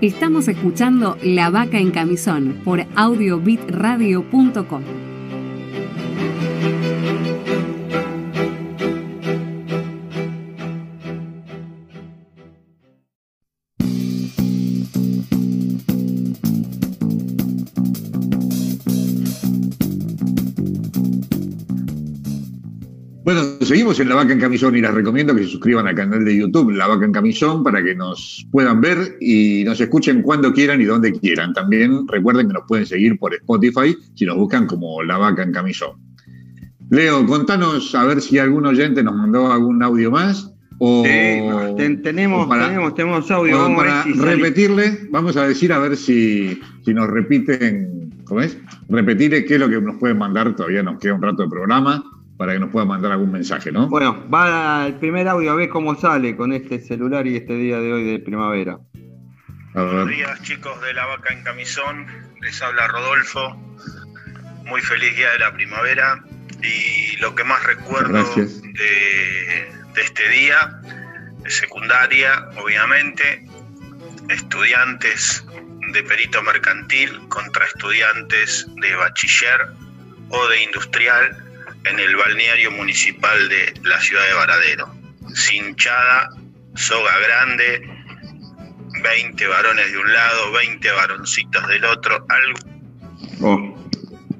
Estamos escuchando La Vaca en Camisón por audiobitradio.com. seguimos en La Vaca en Camisón y les recomiendo que se suscriban al canal de YouTube La Vaca en Camisón para que nos puedan ver y nos escuchen cuando quieran y donde quieran. También recuerden que nos pueden seguir por Spotify si nos buscan como La Vaca en Camisón. Leo, contanos a ver si algún oyente nos mandó algún audio más. O, tenemos, tenemos, tenemos audio. para repetirle, vamos a decir a ver si, si nos repiten, ¿cómo es? Repetirle qué es lo que nos pueden mandar, todavía nos queda un rato de programa para que nos pueda mandar algún mensaje, ¿no? Bueno, va el primer audio a ver cómo sale con este celular y este día de hoy de primavera. Buenos días, chicos de la vaca en camisón. Les habla Rodolfo. Muy feliz día de la primavera. Y lo que más recuerdo de, este día, de secundaria, obviamente, estudiantes de perito mercantil contra estudiantes de bachiller o de industrial en el balneario municipal de la ciudad de Varadero. Cinchada, soga grande, 20 varones de un lado, 20 varoncitos del otro, algo. Oh,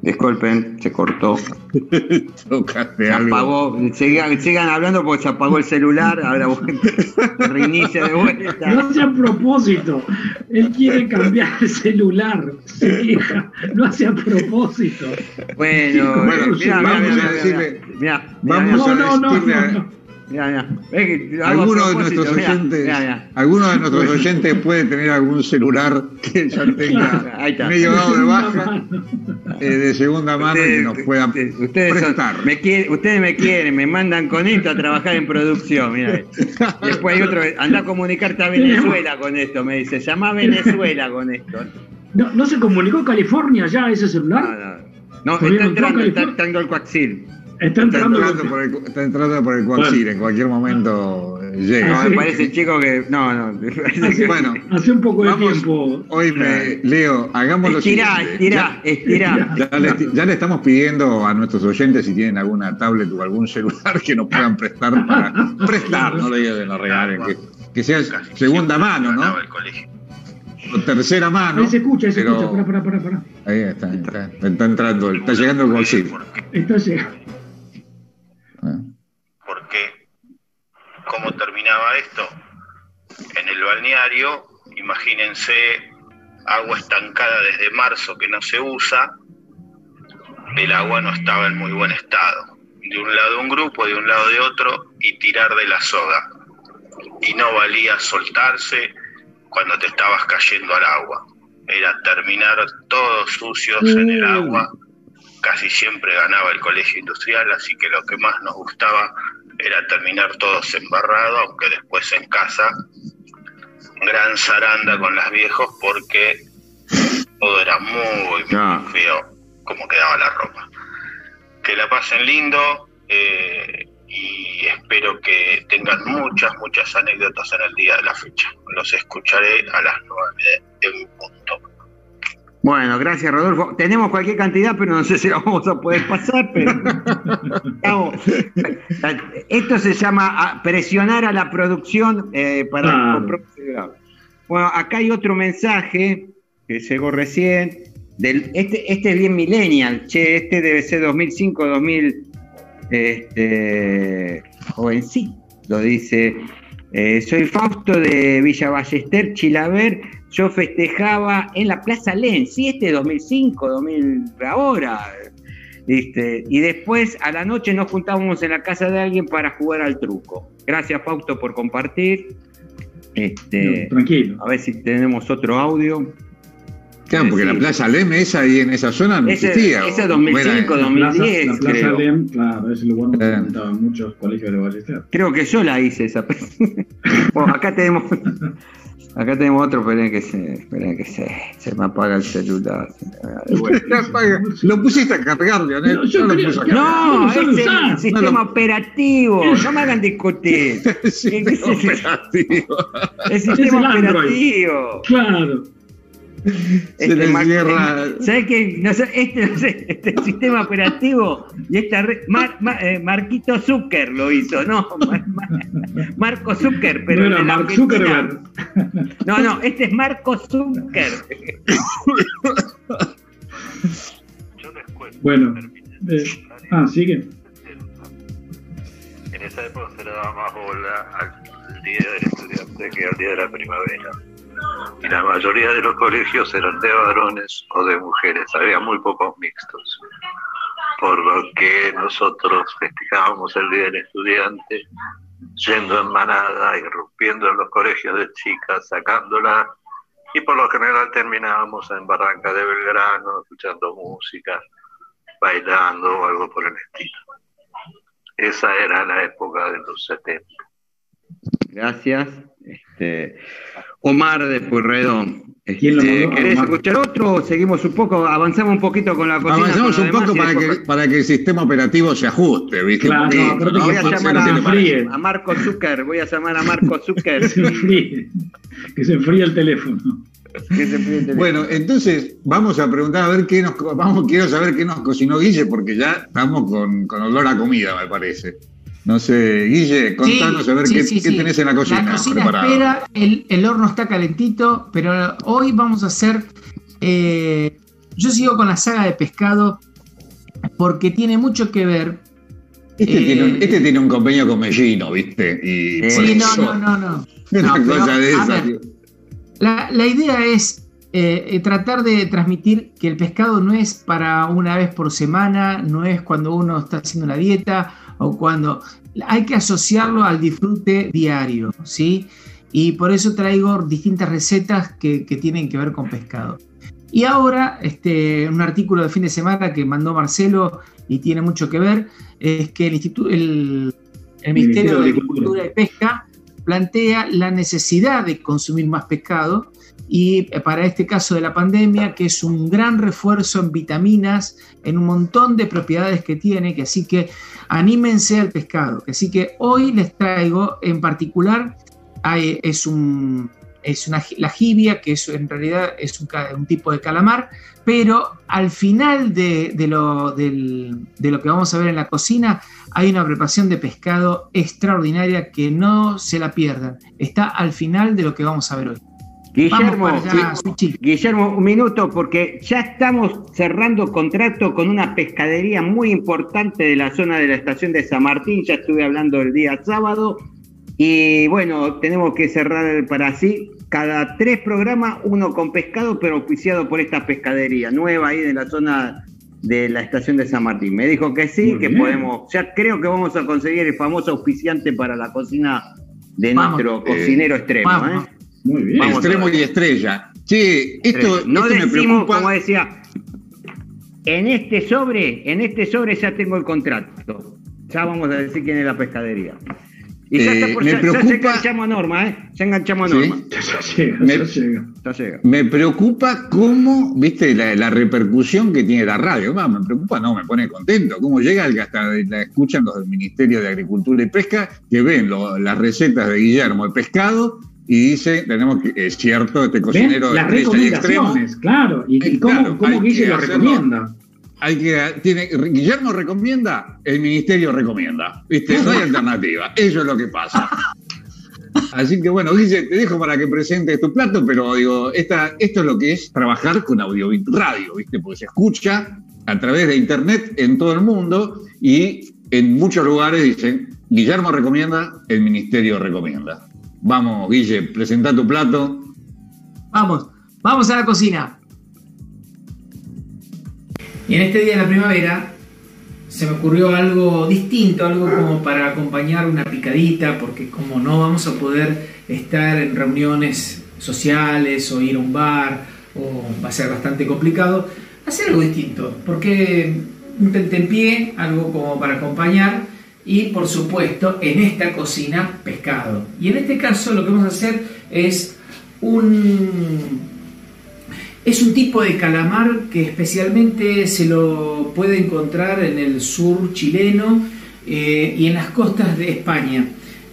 disculpen, se cortó. se apagó. Sigan, hablando porque se apagó el celular. Ahora reinicia de vuelta. No hace a propósito. Él quiere cambiar el celular. no hace a propósito. Bueno, mira, mira, vamos a decirle. Algunos de nuestros oyentes, alguno de nuestros oyentes puede tener algún celular que ya tenga medio dado de baja eh, de segunda mano y que nos puedan ustedes prestar. me ustedes me quieren, me mandan con esto a trabajar en producción. Mira. Después hay otro, anda a comunicarte a Venezuela con esto, me dice, llama a Venezuela con esto. No, ¿No se comunicó California ya ese celular? No, no, no está entrando, está entrando el coaxil. Está entrando, por, el, está entrando por el Coaxir, en cualquier momento llega. No, me parece chico que. No, no. bueno, hace un poco de tiempo. Hoy me, Leo, hagámoslo estirá, Estirá, estirá, ya, le, ya le estamos pidiendo a nuestros oyentes si tienen alguna tablet o algún celular que nos puedan prestar para. prestar, no le digan no regalen, que, que sea segunda mano, ¿no? O tercera mano. Ahí se escucha, ahí se escucha. Para, para, para, Ahí está, está, está entrando, está llegando el Coaxir. Está llegando. Porque, ¿cómo terminaba esto? En el balneario, imagínense agua estancada desde marzo que no se usa, el agua no estaba en muy buen estado. De un lado un grupo, de un lado de otro, y tirar de la soga. Y no valía soltarse cuando te estabas cayendo al agua. Era terminar todos sucios en el agua casi siempre ganaba el colegio industrial, así que lo que más nos gustaba era terminar todos embarrados, aunque después en casa gran zaranda con las viejos porque todo era muy, muy feo como quedaba la ropa. Que la pasen lindo eh, y espero que tengan muchas, muchas anécdotas en el día de la fecha. Los escucharé a las nueve en punto. Bueno, gracias Rodolfo. Tenemos cualquier cantidad, pero no sé si la vamos a poder pasar. Pero... Esto se llama ah, presionar a la producción eh, para ah. Bueno, acá hay otro mensaje que llegó recién. Del, este, este es bien millennial, che, este debe ser 2005, 2000, este, lo dice. Eh, soy Fausto de Villa Ballester, Chilaver yo festejaba en la Plaza Len, sí, este 2005, 2000, ahora. Este, y después a la noche nos juntábamos en la casa de alguien para jugar al truco. Gracias, Fausto, por compartir. Este, tranquilo. A ver si tenemos otro audio. Claro, porque la Plaza Lem, esa ahí en esa zona no existía. Esa 2005, 2010. La Plaza, la Lem, claro, es el lugar donde eh. muchos colegios de Ballester. Creo que yo la hice esa. bueno, acá tenemos Acá tenemos otro, esperen que se, esperen que se, se me apaga el celular. Lo pusiste a cargar, Leonel. No, yo, lo puse a cargar. No, es el sistema operativo. No me hagan discutir. el sistema operativo. El sistema operativo. Claro. Se este, le cierra. ¿Sabes qué? No sé, este, no sé, este sistema operativo y esta red, eh, Marquito Zucker lo hizo, no, Marco Zucker, pero. No Mark Zuckerberg. No, no, este es Marco Zucker. bueno, eh, ah, sigue. en esa época se le daba más bola al Día del Estudiante que al Día de la Primavera. Y la mayoría de los colegios eran de varones o de mujeres, había muy pocos mixtos. Por lo que nosotros festejábamos el Día del Estudiante yendo en manada, irrumpiendo en los colegios de chicas, sacándola, y por lo general terminábamos en Barranca de Belgrano, escuchando música, bailando o algo por el estilo. Esa era la época de los 70. Gracias. Este, Omar de Purredón. Este, ¿Querés escuchar otro o seguimos un poco, avanzamos un poquito con la cocina? Avanzamos un poco para que, para que el sistema operativo se ajuste, ¿viste? Claro, no, voy a llamar a, a, Marco Zucker, voy a llamar a Marco Zucker. que se enfríe el teléfono. Bueno, entonces vamos a preguntar a ver qué nos vamos, quiero saber qué nos cocinó Guille, porque ya estamos con, con olor a comida, me parece. No sé, Guille, contanos a ver qué, tenés en la cocina. La cocina espera, el, horno está calentito, pero hoy vamos a hacer. Eh, yo sigo con la saga de pescado porque tiene mucho que ver. Este, tiene, un, este tiene un convenio con Mellino, ¿viste? Y sí, no, no, no, no, Una cosa de esa, la, la, idea es eh, eh, tratar de transmitir que el pescado no es para una vez por semana, no es cuando uno está haciendo una dieta o cuando hay que asociarlo al disfrute diario, ¿sí? Y por eso traigo distintas recetas que, tienen que ver con pescado. Y ahora, este, un artículo de fin de semana que mandó Marcelo y tiene mucho que ver, es que el, Instituto, el, Ministerio de Agricultura y Pesca plantea la necesidad de consumir más pescado y para este caso de la pandemia, que es un gran refuerzo en vitaminas, en un montón de propiedades que tiene, que así que anímense al pescado. Así que hoy les traigo en particular, es, un, es una, la jibia, que en realidad es un, tipo de calamar, pero al final de lo que vamos a ver en la cocina hay una preparación de pescado extraordinaria que no se la pierdan. Está al final de lo que vamos a ver hoy. Guillermo, Guillermo, un minuto, porque ya estamos cerrando contrato con una pescadería muy importante de la zona de la estación de San Martín. Ya estuve hablando el día sábado. Y bueno, tenemos que cerrar para así. Cada tres programas, uno con pescado, pero auspiciado por esta pescadería nueva ahí de la zona de la estación de San Martín. Me dijo que sí, que podemos. Ya creo que vamos a conseguir el famoso auspiciante para la cocina de nuestro cocinero extremo. ¿eh? Muy bien. Extremo y estrella. Sí, esto, no decimos, como decía, en este sobre, en este sobre ya tengo el contrato. Ya vamos a decir quién es la pescadería. Y ya, está eh, por, me preocupa... ya enganchamos a Norma, ¿eh? Ya enganchamos a Norma. me, preocupa cómo, viste, la, repercusión que tiene la radio. me preocupa, no, me pone contento. Cómo llega el que hasta la escuchan los del Ministerio de Agricultura y Pesca, que ven las recetas de Guillermo de pescado y dice, tenemos que, es cierto, este cocinero Las recomendaciones, claro, y, cómo, cómo Guille lo recomienda. Hay que, tiene, Guillermo recomienda, el ministerio recomienda. ¿Viste? No hay alternativa. Eso es lo que pasa. Así que bueno, Guille, te dejo para que presentes tu plato, pero digo, esta, esto es lo que es trabajar con audio radio, ¿viste? Porque se escucha a través de internet en todo el mundo y en muchos lugares dicen, Guillermo recomienda, el ministerio recomienda. Vamos, Guille, presenta tu plato. Vamos, vamos a la cocina. Y en este día de la primavera se me ocurrió algo distinto, algo como para acompañar una picadita, porque como no vamos a poder estar en reuniones sociales o ir a un bar, o va a ser bastante complicado, hacer algo distinto, porque un tentempié, algo como para acompañar, y por supuesto en esta cocina pescado. Y en este caso lo que vamos a hacer es un, es un tipo de calamar que especialmente se lo puede encontrar en el sur chileno eh, y en las costas de España.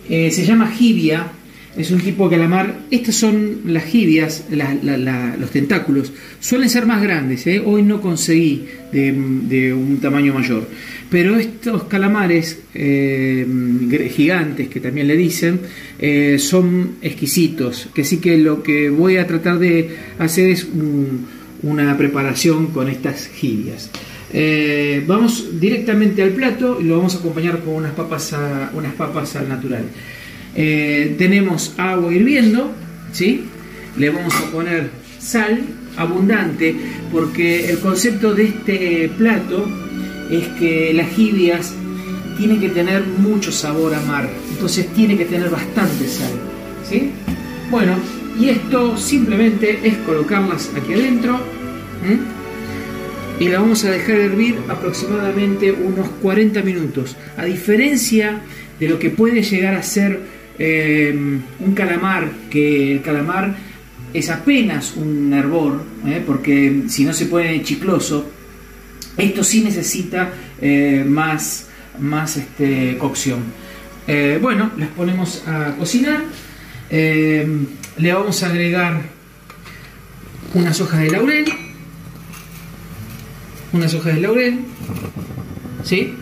Eh, se llama jibia, es un tipo de calamar. Estas son las jibias, los tentáculos. Suelen ser más grandes, ¿eh? hoy no conseguí de un tamaño mayor. Pero estos calamares eh, gigantes, que también le dicen, eh, son exquisitos. Que sí que lo que voy a tratar de hacer es una preparación con estas jibias. Vamos directamente al plato y lo vamos a acompañar con unas papas, unas papas al natural. Eh, tenemos agua hirviendo, ¿sí? Le vamos a poner sal abundante porque el concepto de este plato es que las jibias tienen que tener mucho sabor a mar, entonces tiene que tener bastante sal, ¿sí? Bueno, y esto simplemente es colocarlas aquí adentro y la vamos a dejar hervir aproximadamente unos 40 minutos. A diferencia de lo que puede llegar a ser eh, un calamar, que el calamar es apenas un hervor, ¿eh? porque si no se pone chicloso, esto sí necesita eh, más, más este, cocción. bueno, las ponemos a cocinar. le vamos a agregar unas hojas de laurel unas hojas de laurel, ¿sí?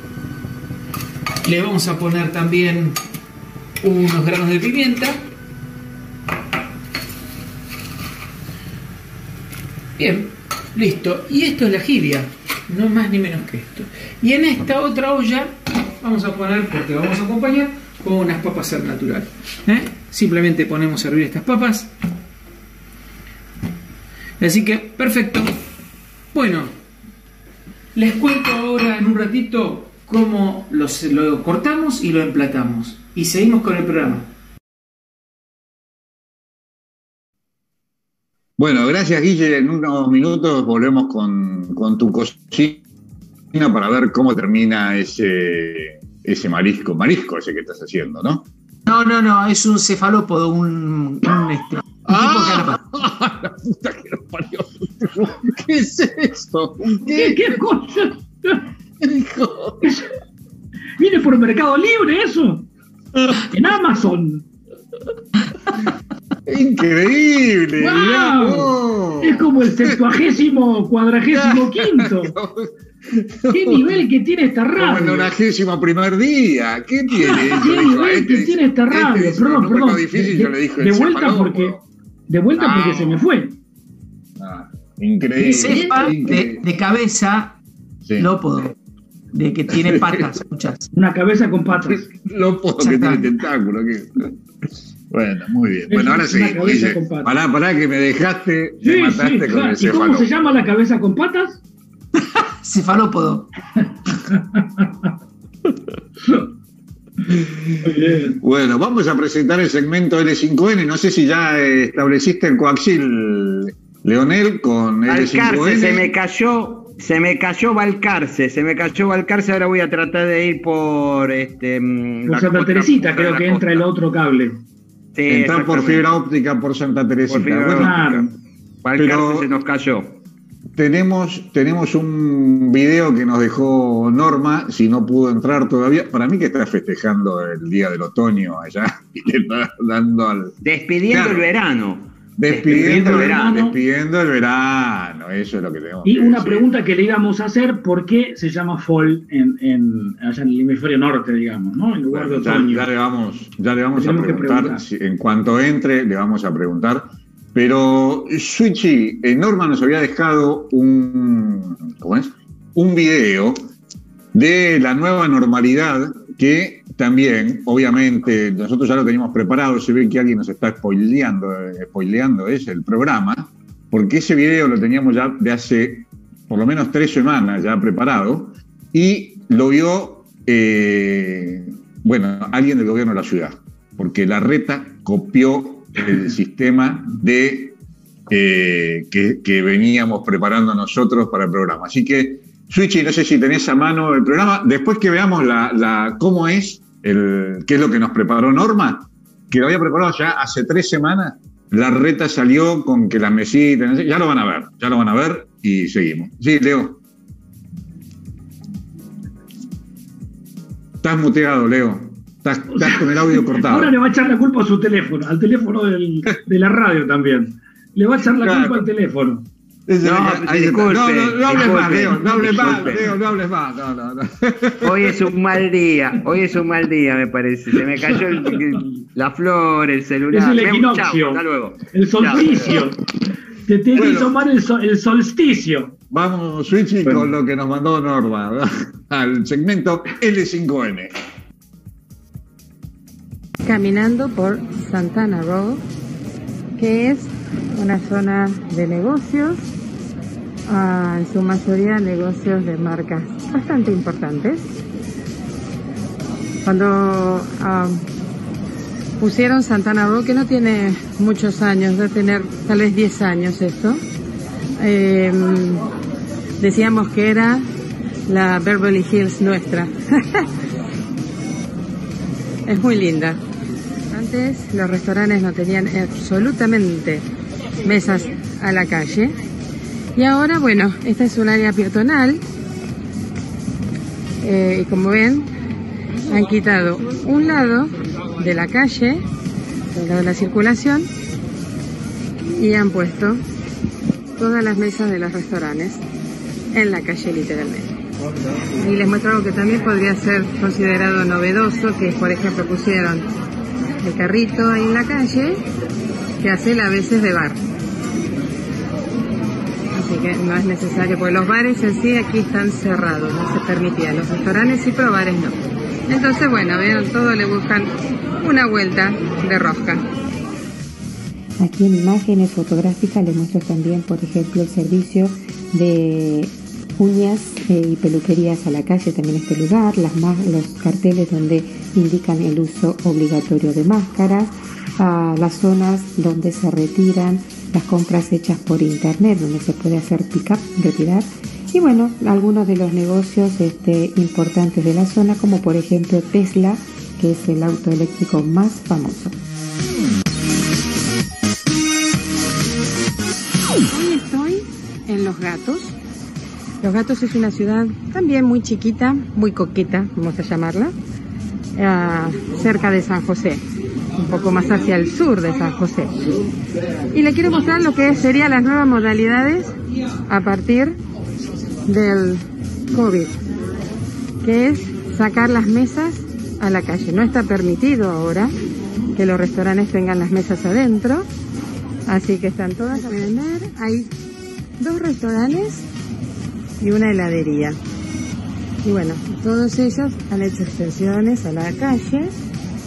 Le vamos a poner también unos granos de pimienta. Bien, listo. Y esto es la jibia, no más ni menos que esto. Y en esta otra olla vamos a poner, porque vamos a acompañar, con unas papas al natural. ¿eh? Simplemente ponemos a hervir estas papas. Así que, perfecto. Bueno, les cuento ahora en un ratito cómo lo cortamos y lo emplatamos. Y seguimos con el programa. Bueno, gracias Guille. En unos minutos volvemos con, tu cocina para ver cómo termina ese, ese marisco, marisco ese que estás haciendo, ¿no? No, no, no, es un cefalópodo, un, un, este, ¡Ah! La puta que lo parió. ¿Qué es esto? ¿Qué, ¿Qué cosa? Hijo. Viene por Mercado Libre eso. En Amazon. Increíble. Wow. Es como el septuagésimo cuadragésimo quinto. ¿Qué nivel que tiene esta radio? Como el nonagésimo primer día. ¿Qué tiene? ¿Qué nivel que este tiene esta este radio? perdón, perdón. Difícil, de, yo le dije de vuelta porque de vuelta porque se me fue. Ah, increíble. De, cabeza, sí. lópodo. De que tiene patas, muchas. Una cabeza con patas. Lópodo que tiene tentáculo. Bueno, muy bien. Bueno, ahora sí. Pará, pará, que me dejaste, me mataste con el ¿Y cómo se llama la cabeza con patas? Cefalópodo. Bueno, vamos a presentar el segmento L5N. No sé si ya eh, estableciste el coaxil, Leonel, con L5N. se me cayó, se me cayó Valcarce, se me cayó Valcarce, ahora voy a tratar de ir por este mm, por Santa Teresita, creo que entra el otro cable. Sí, Entrar por fibra óptica por Santa Teresita. Por Valcarce se nos cayó. Tenemos, tenemos un video que nos dejó Norma, si no pudo entrar todavía. Para mí que está festejando el día del otoño allá y le está dando al. Despidiendo el verano. Despidiendo, el verano. Despidiendo el verano, eso es lo que tenemos. Y una pregunta que le íbamos a hacer: ¿por qué se llama fall en, en, allá en el hemisferio norte, digamos, ¿no? En lugar de otoño. Ya, le vamos, ya le vamos a preguntar, en cuanto entre, le vamos a preguntar pero Switchy, eh, Norma nos había dejado un, ¿cómo es? un video de la nueva normalidad que también, obviamente, nosotros ya lo teníamos preparado, se ve que alguien nos está spoileando, eh, spoileando es el programa, porque ese video lo teníamos ya de hace por lo menos tres semanas ya preparado y lo vio, eh, bueno, alguien del gobierno de la ciudad, porque la reta copió el sistema de eh, que, veníamos preparando nosotros para el programa. Así que, Switchy, no sé si tenés a mano el programa. Después que veamos la, cómo es, el, qué es lo que nos preparó Norma, que lo había preparado ya hace tres semanas, la reta salió con que la mesita, ya lo van a ver, ya lo van a ver y seguimos. Sí, Leo. Estás muteado, Leo. Estás, con el audio cortado. Ahora le va a echar la culpa a su teléfono, al teléfono de la radio también. Le va a echar la culpa al teléfono. No, no, no, no hables más, Leo, no hables más, Leo, no hables más, no, no, no. Hoy es un mal día, hoy es un mal día, me parece. Se me cayó la flor, el celular. Es el equinoccio, hasta luego. el solsticio. Te tiene que tomar el, solsticio. Vamos, Switchy, con lo que nos mandó Norma al segmento L5M. Caminando por Santana Road, que es una zona de negocios, ah, en su mayoría negocios de marcas bastante importantes. Cuando ah, pusieron Santana Row, que no tiene muchos años, debe tener tal vez 10 años esto. Em, decíamos que era la Beverly Hills nuestra. es muy linda. Antes los restaurantes no tenían absolutamente mesas a la calle. Y ahora, bueno, esta es un área peatonal. Eh, y como ven, han quitado un lado de la calle, de la circulación, y han puesto todas las mesas de los restaurantes en la calle literalmente. Y les muestro algo que también podría ser considerado novedoso, que por ejemplo pusieron el carrito ahí en la calle que hace a veces de bar. Así que no es necesario, porque los bares en sí aquí están cerrados, no se permitía. Los restaurantes sí, pero bares no. Entonces, bueno, vean, todo le buscan una vuelta de rosca. Aquí en imágenes fotográficas les muestro también, por ejemplo, el servicio de uñas eh, y peluquerías a la calle, también este lugar, las los carteles donde indican el uso obligatorio de máscaras, las zonas donde se retiran las compras hechas por internet, donde se puede hacer pick-up, retirar, y bueno, algunos de los negocios este, importantes de la zona, como por ejemplo Tesla, que es el auto eléctrico más famoso. Hoy estoy en Los Gatos. Los Gatos es una ciudad también muy chiquita, muy coqueta, vamos a llamarla, ah, cerca de San José, un poco más hacia el sur de San José. Y le quiero mostrar lo que serían las nuevas modalidades a partir del COVID, que es sacar las mesas a la calle. No está permitido ahora que los restaurantes tengan las mesas adentro, así que están todas a vender. Hay dos restaurantes y una heladería. Y bueno, todos ellos han hecho extensiones a la calle,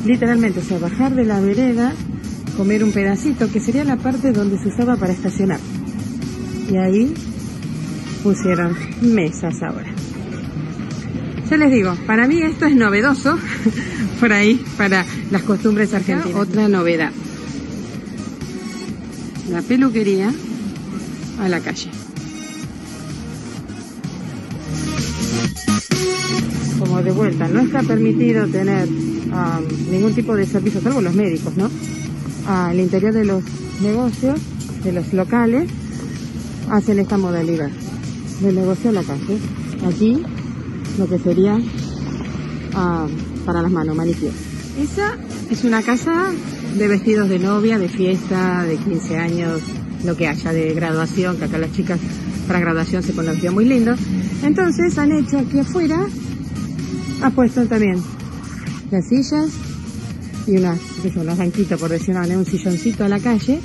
literalmente, o sea, bajar de la vereda, comer un pedacito, que sería la parte donde se usaba para estacionar. Y ahí pusieron mesas ahora. Ya les digo, para mí esto es novedoso, por ahí, para las costumbres argentinas. Otra novedad. La peluquería a la calle. De vuelta, no está permitido tener um, ningún tipo de servicio, salvo los médicos, ¿no? Al interior de los negocios, de los locales, hacen esta modalidad de negocio a la calle. Aquí lo que sería ah, para las manos, maniquíes. Esa es una casa de vestidos de novia, de fiesta, de 15 años, lo que haya, de graduación, que acá las chicas para graduación se ponen muy lindos. Entonces han hecho aquí afuera, ha puesto también las sillas y unas, unos banquitos, por decirlo un silloncito a la calle,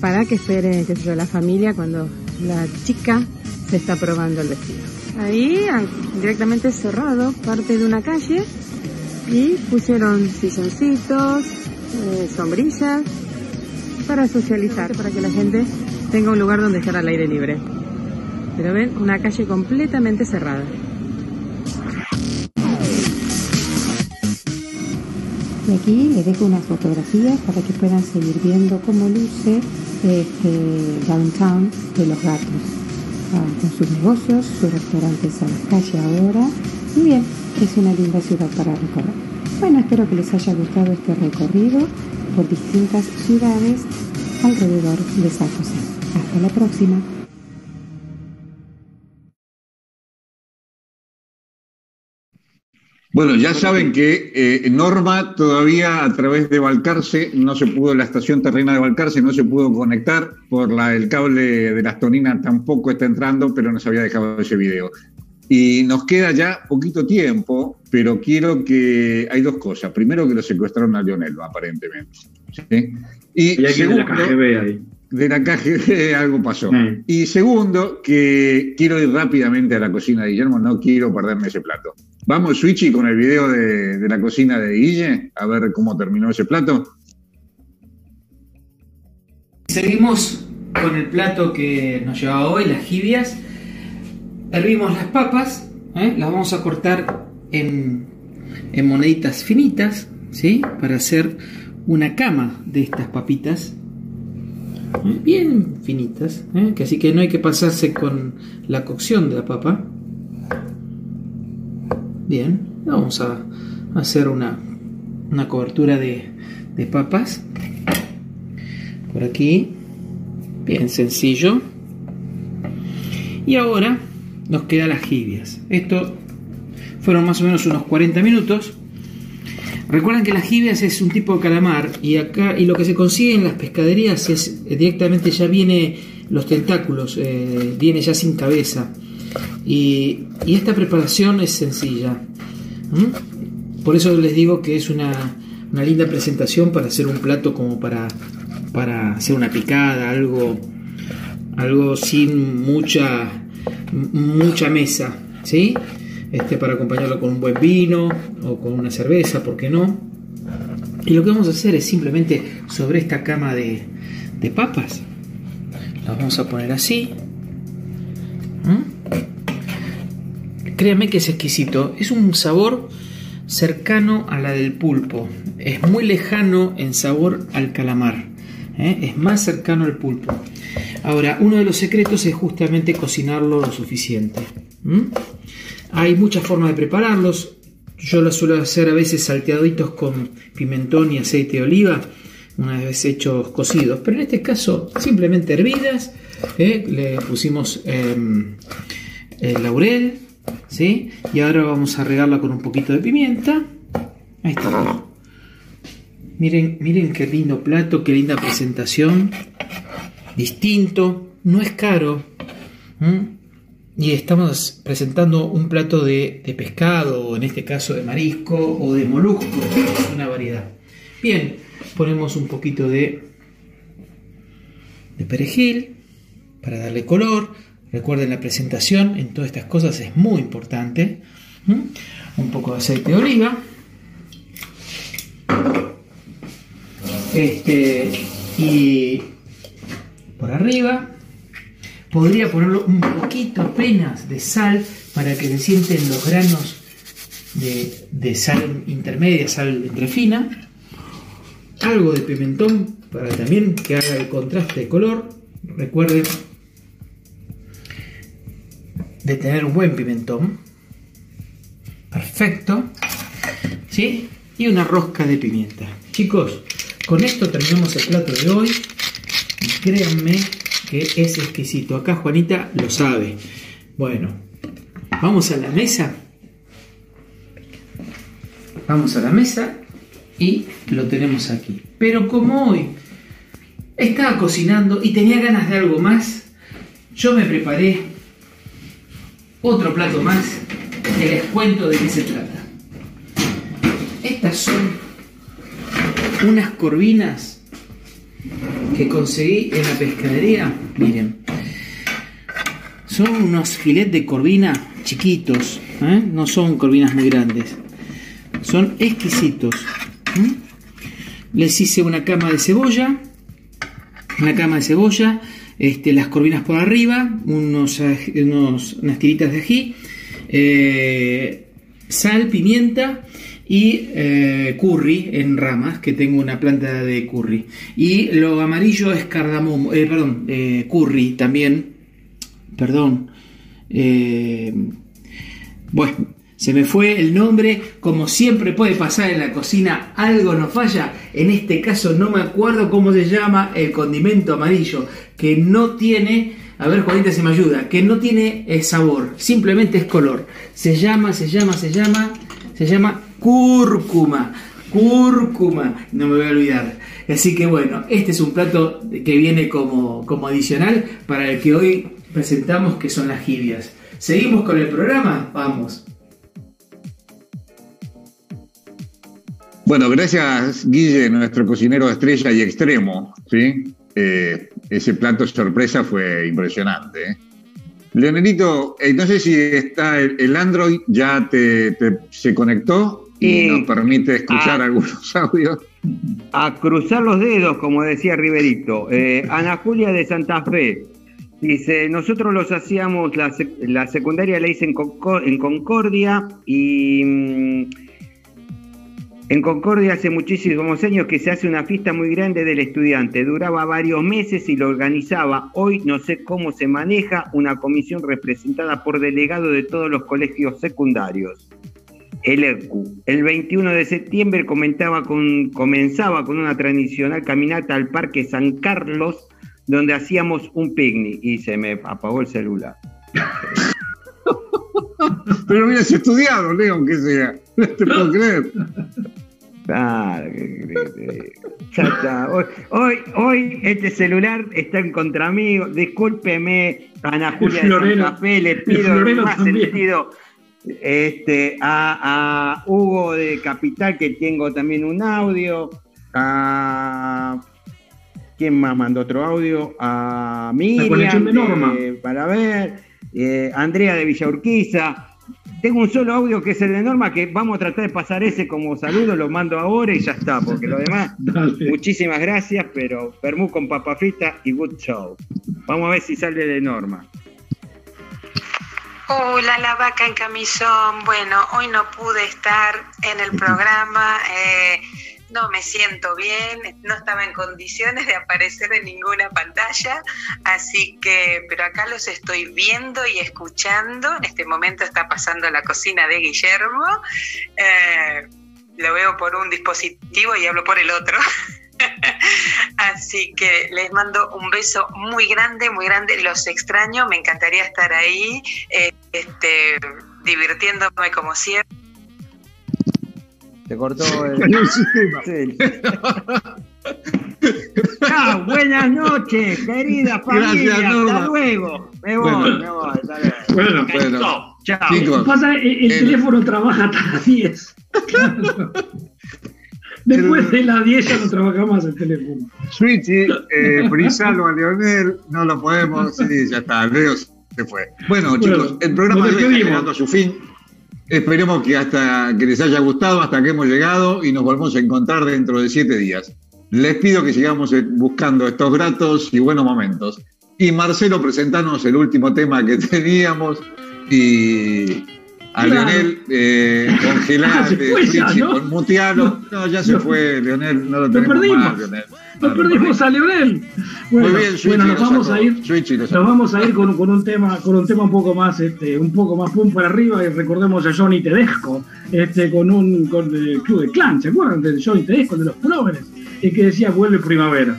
para que espere, qué sé la familia cuando la chica se está probando el vestido. Ahí directamente cerrado parte de una calle y pusieron silloncitos, eh, sombrillas para socializar, para que la gente tenga un lugar donde estar al aire libre. Pero ven, una calle completamente cerrada. Y aquí les dejo unas fotografías para que puedan seguir viendo cómo luce este downtown de los gatos con sus negocios, sus restaurantes a la calle ahora. Y bien, es una linda ciudad para recorrer. Bueno, espero que les haya gustado este recorrido por distintas ciudades alrededor de San José. Hasta la próxima. Bueno, ya saben que eh, Norma todavía a través de Balcarce no se pudo, la estación terrena de Balcarce no se pudo conectar, por la, el cable de las toninas tampoco está entrando, pero nos había dejado ese video. Y nos queda ya poquito tiempo, pero quiero que. Hay dos cosas. Primero, que lo secuestraron a Lionel, aparentemente. ¿sí? Y, segundo, la KGB ahí. de la KGB algo pasó. Y segundo, que quiero ir rápidamente a la cocina de Guillermo, no quiero perderme ese plato. Vamos, Switchy, con el video de, la cocina de Guille, a ver cómo terminó ese plato. Seguimos con el plato que nos llevaba hoy, las jibias. Hervimos las papas, ¿eh? las vamos a cortar en, en moneditas finitas, ¿sí? Para hacer una cama de estas papitas bien finitas, ¿eh? que así que no hay que pasarse con la cocción de la papa. Bien, vamos a hacer una, una cobertura de, de papas por aquí, bien sencillo. Y ahora nos queda las jibias. Esto fueron más o menos unos 40 minutos. Recuerden que las jibias es un tipo de calamar y acá y lo que se consigue en las pescaderías es eh, directamente ya viene los tentáculos, eh, viene ya sin cabeza. Y, esta preparación es sencilla. Por eso les digo que es una, linda presentación para hacer un plato como para, para hacer una picada, algo, algo sin mucha, mucha mesa. ¿sí? este, para acompañarlo con un buen vino o con una cerveza, ¿por qué no? Y lo que vamos a hacer es simplemente sobre esta cama de, papas, las vamos a poner así. ¿Mm? Créanme que es exquisito, es un sabor cercano a la del pulpo, es muy lejano en sabor al calamar, ¿eh? es más cercano al pulpo. Ahora, uno de los secretos es justamente cocinarlo lo suficiente. ¿Mm? Hay muchas formas de prepararlos. Yo los suelo hacer a veces salteaditos con pimentón y aceite de oliva, una vez hechos cocidos. Pero en este caso, simplemente hervidas. Le pusimos em, el laurel. ¿sí? Y ahora vamos a regarla con un poquito de pimienta. Ahí está. Miren, miren qué lindo plato, qué linda presentación. Distinto, no es caro y estamos presentando un plato de, pescado, o en este caso de marisco o de molusco, una variedad. Bien, ponemos un poquito de perejil para darle color. Recuerden la presentación en todas estas cosas es muy importante. Un poco de aceite de oliva. Este, y por arriba Podría ponerlo un poquito apenas de sal para que se sienten los granos de, sal intermedia, sal entre fina. Algo de pimentón para también que haga el contraste de color. Recuerden de tener un buen pimentón. Perfecto. ¿Sí? Y una rosca de pimienta. Chicos, con esto terminamos el plato de hoy. créanme que es exquisito. Acá Juanita lo sabe. Bueno, vamos a la mesa. Vamos a la mesa y lo tenemos aquí. Pero como hoy estaba cocinando y tenía ganas de algo más, yo me preparé otro plato más y les cuento de qué se trata. Estas son unas corvinas que conseguí en la pescadería, miren, son unos filets de corvina chiquitos, ¿eh? no son corvinas muy grandes, son exquisitos. Les hice una cama de cebolla, una cama de cebolla, este, las corvinas por arriba, unos, unas tiritas de ají, eh, sal, pimienta y eh, curry en ramas, que tengo una planta de curry. Y lo amarillo es cardamomo, eh, perdón, curry también, perdón. bueno, se me fue el nombre, como siempre puede pasar en la cocina, algo nos falla. En este caso no me acuerdo cómo se llama el condimento amarillo, que no tiene... A ver, Juanita, se me ayuda. Que no tiene sabor, simplemente es color. Se llama, se llama, se llama, se llama cúrcuma, cúrcuma, no me voy a olvidar. Así que bueno, este es un plato que viene como, como adicional para el que hoy presentamos que son las jibias. ¿Seguimos con el programa? Vamos. Bueno, gracias Guille, nuestro cocinero estrella y extremo, ¿sí? Eh, ese plato sorpresa fue impresionante. ¿eh? Leonelito, eh, no sé si está el, Android ya te, se conectó y nos permite escuchar algunos audios. A cruzar los dedos, como decía Riverito. Eh, Ana Julia de Santa Fe dice: Nosotros los hacíamos, la, la secundaria la hice en, en Concordia y. Mm, en Concordia hace muchísimos años que se hace una fiesta muy grande del estudiante. Duraba varios meses y lo organizaba. Hoy no sé cómo se maneja una comisión representada por delegados de todos los colegios secundarios. El ERCU. El 21 de septiembre comenzaba con una tradicional caminata al Parque San Carlos, donde hacíamos un picnic y se me apagó el celular. Pero hubieras estudiado, Leo, aunque sea. No te puedo creer. Hoy, hoy, este celular está en contra mío. Discúlpeme, Ana Julia de Santa Fe, le pido más sentido este, a, Hugo de Capital, que tengo también un audio. A, ¿Quién más mandó otro audio? A Miriam, de para ver. Eh, Andrea de Villa Urquiza. Tengo un solo audio que es el de Norma, que vamos a tratar de pasar ese como saludo, lo mando ahora y ya está, porque lo demás, muchísimas gracias, pero Permú con papa y good show. Vamos a ver si sale de Norma. Hola, la vaca en camisón. Bueno, hoy no pude estar en el programa. Eh, no me siento bien, no estaba en condiciones de aparecer en ninguna pantalla, así que, pero acá los estoy viendo y escuchando. En este momento está pasando la cocina de Guillermo. Eh, lo veo por un dispositivo y hablo por el otro. Así que les mando un beso muy grande, muy grande. Los extraño, me encantaría estar ahí, eh, este, divirtiéndome como siempre se cortó el, Chao, buenas noches, querida familia. hasta luego. Me voy, me voy. Bueno, bueno. Chao. Pasa, el, teléfono trabaja hasta las 10. Después de las 10 ya no trabaja más el teléfono. Switchy, eh, frisalo a Leonel, no lo podemos. Sí, ya está, Leo se fue. Bueno, chicos, el programa está llegando a su fin. Esperemos que hasta que les haya gustado, hasta que hemos llegado y nos volvemos a encontrar dentro de siete días. Les pido que sigamos eh, buscando estos gratos y buenos momentos. Y Marcelo, presentanos el último tema que teníamos y a Leonel eh, congelate, ¿no? mutealo. No, ya se fue, Leonel, no lo tenemos más, Leonel. Nos perdimos a Leonel. Bueno, Muy bien, bueno nos, vamos a ir, nos vamos a ir con, con, un tema, con un tema un poco más, este, un poco más pum para arriba y recordemos a Johnny Tedesco, este, con un con el club de clan, ¿se acuerdan de Johnny Tedesco de los pulóveres? Y que decía vuelve primavera.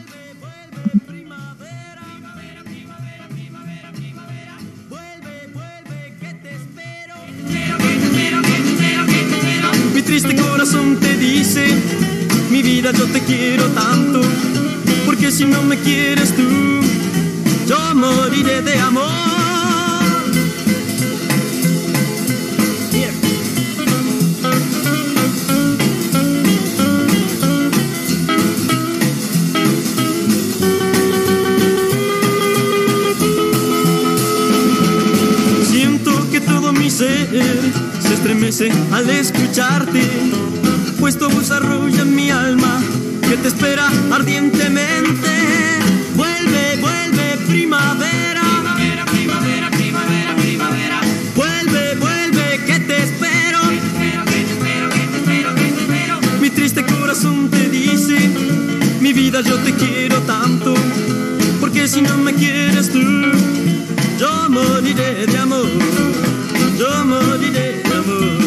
Corazón te dice, mi vida yo te quiero tanto porque si no me quieres tú, yo moriré de amor. Siento que todo mi ser se estremece al escucharte, puesto desarrolla en mi alma que te espera ardientemente. Vuelve, vuelve, primavera. Primavera, primavera, primavera, primavera. Vuelve, vuelve. Que te espero, que te espero, que te espero, que te espero. Mi triste corazón te dice, mi vida yo te quiero tanto, porque si no me quieres tú, yo moriré de amor. Yo moriré de amor.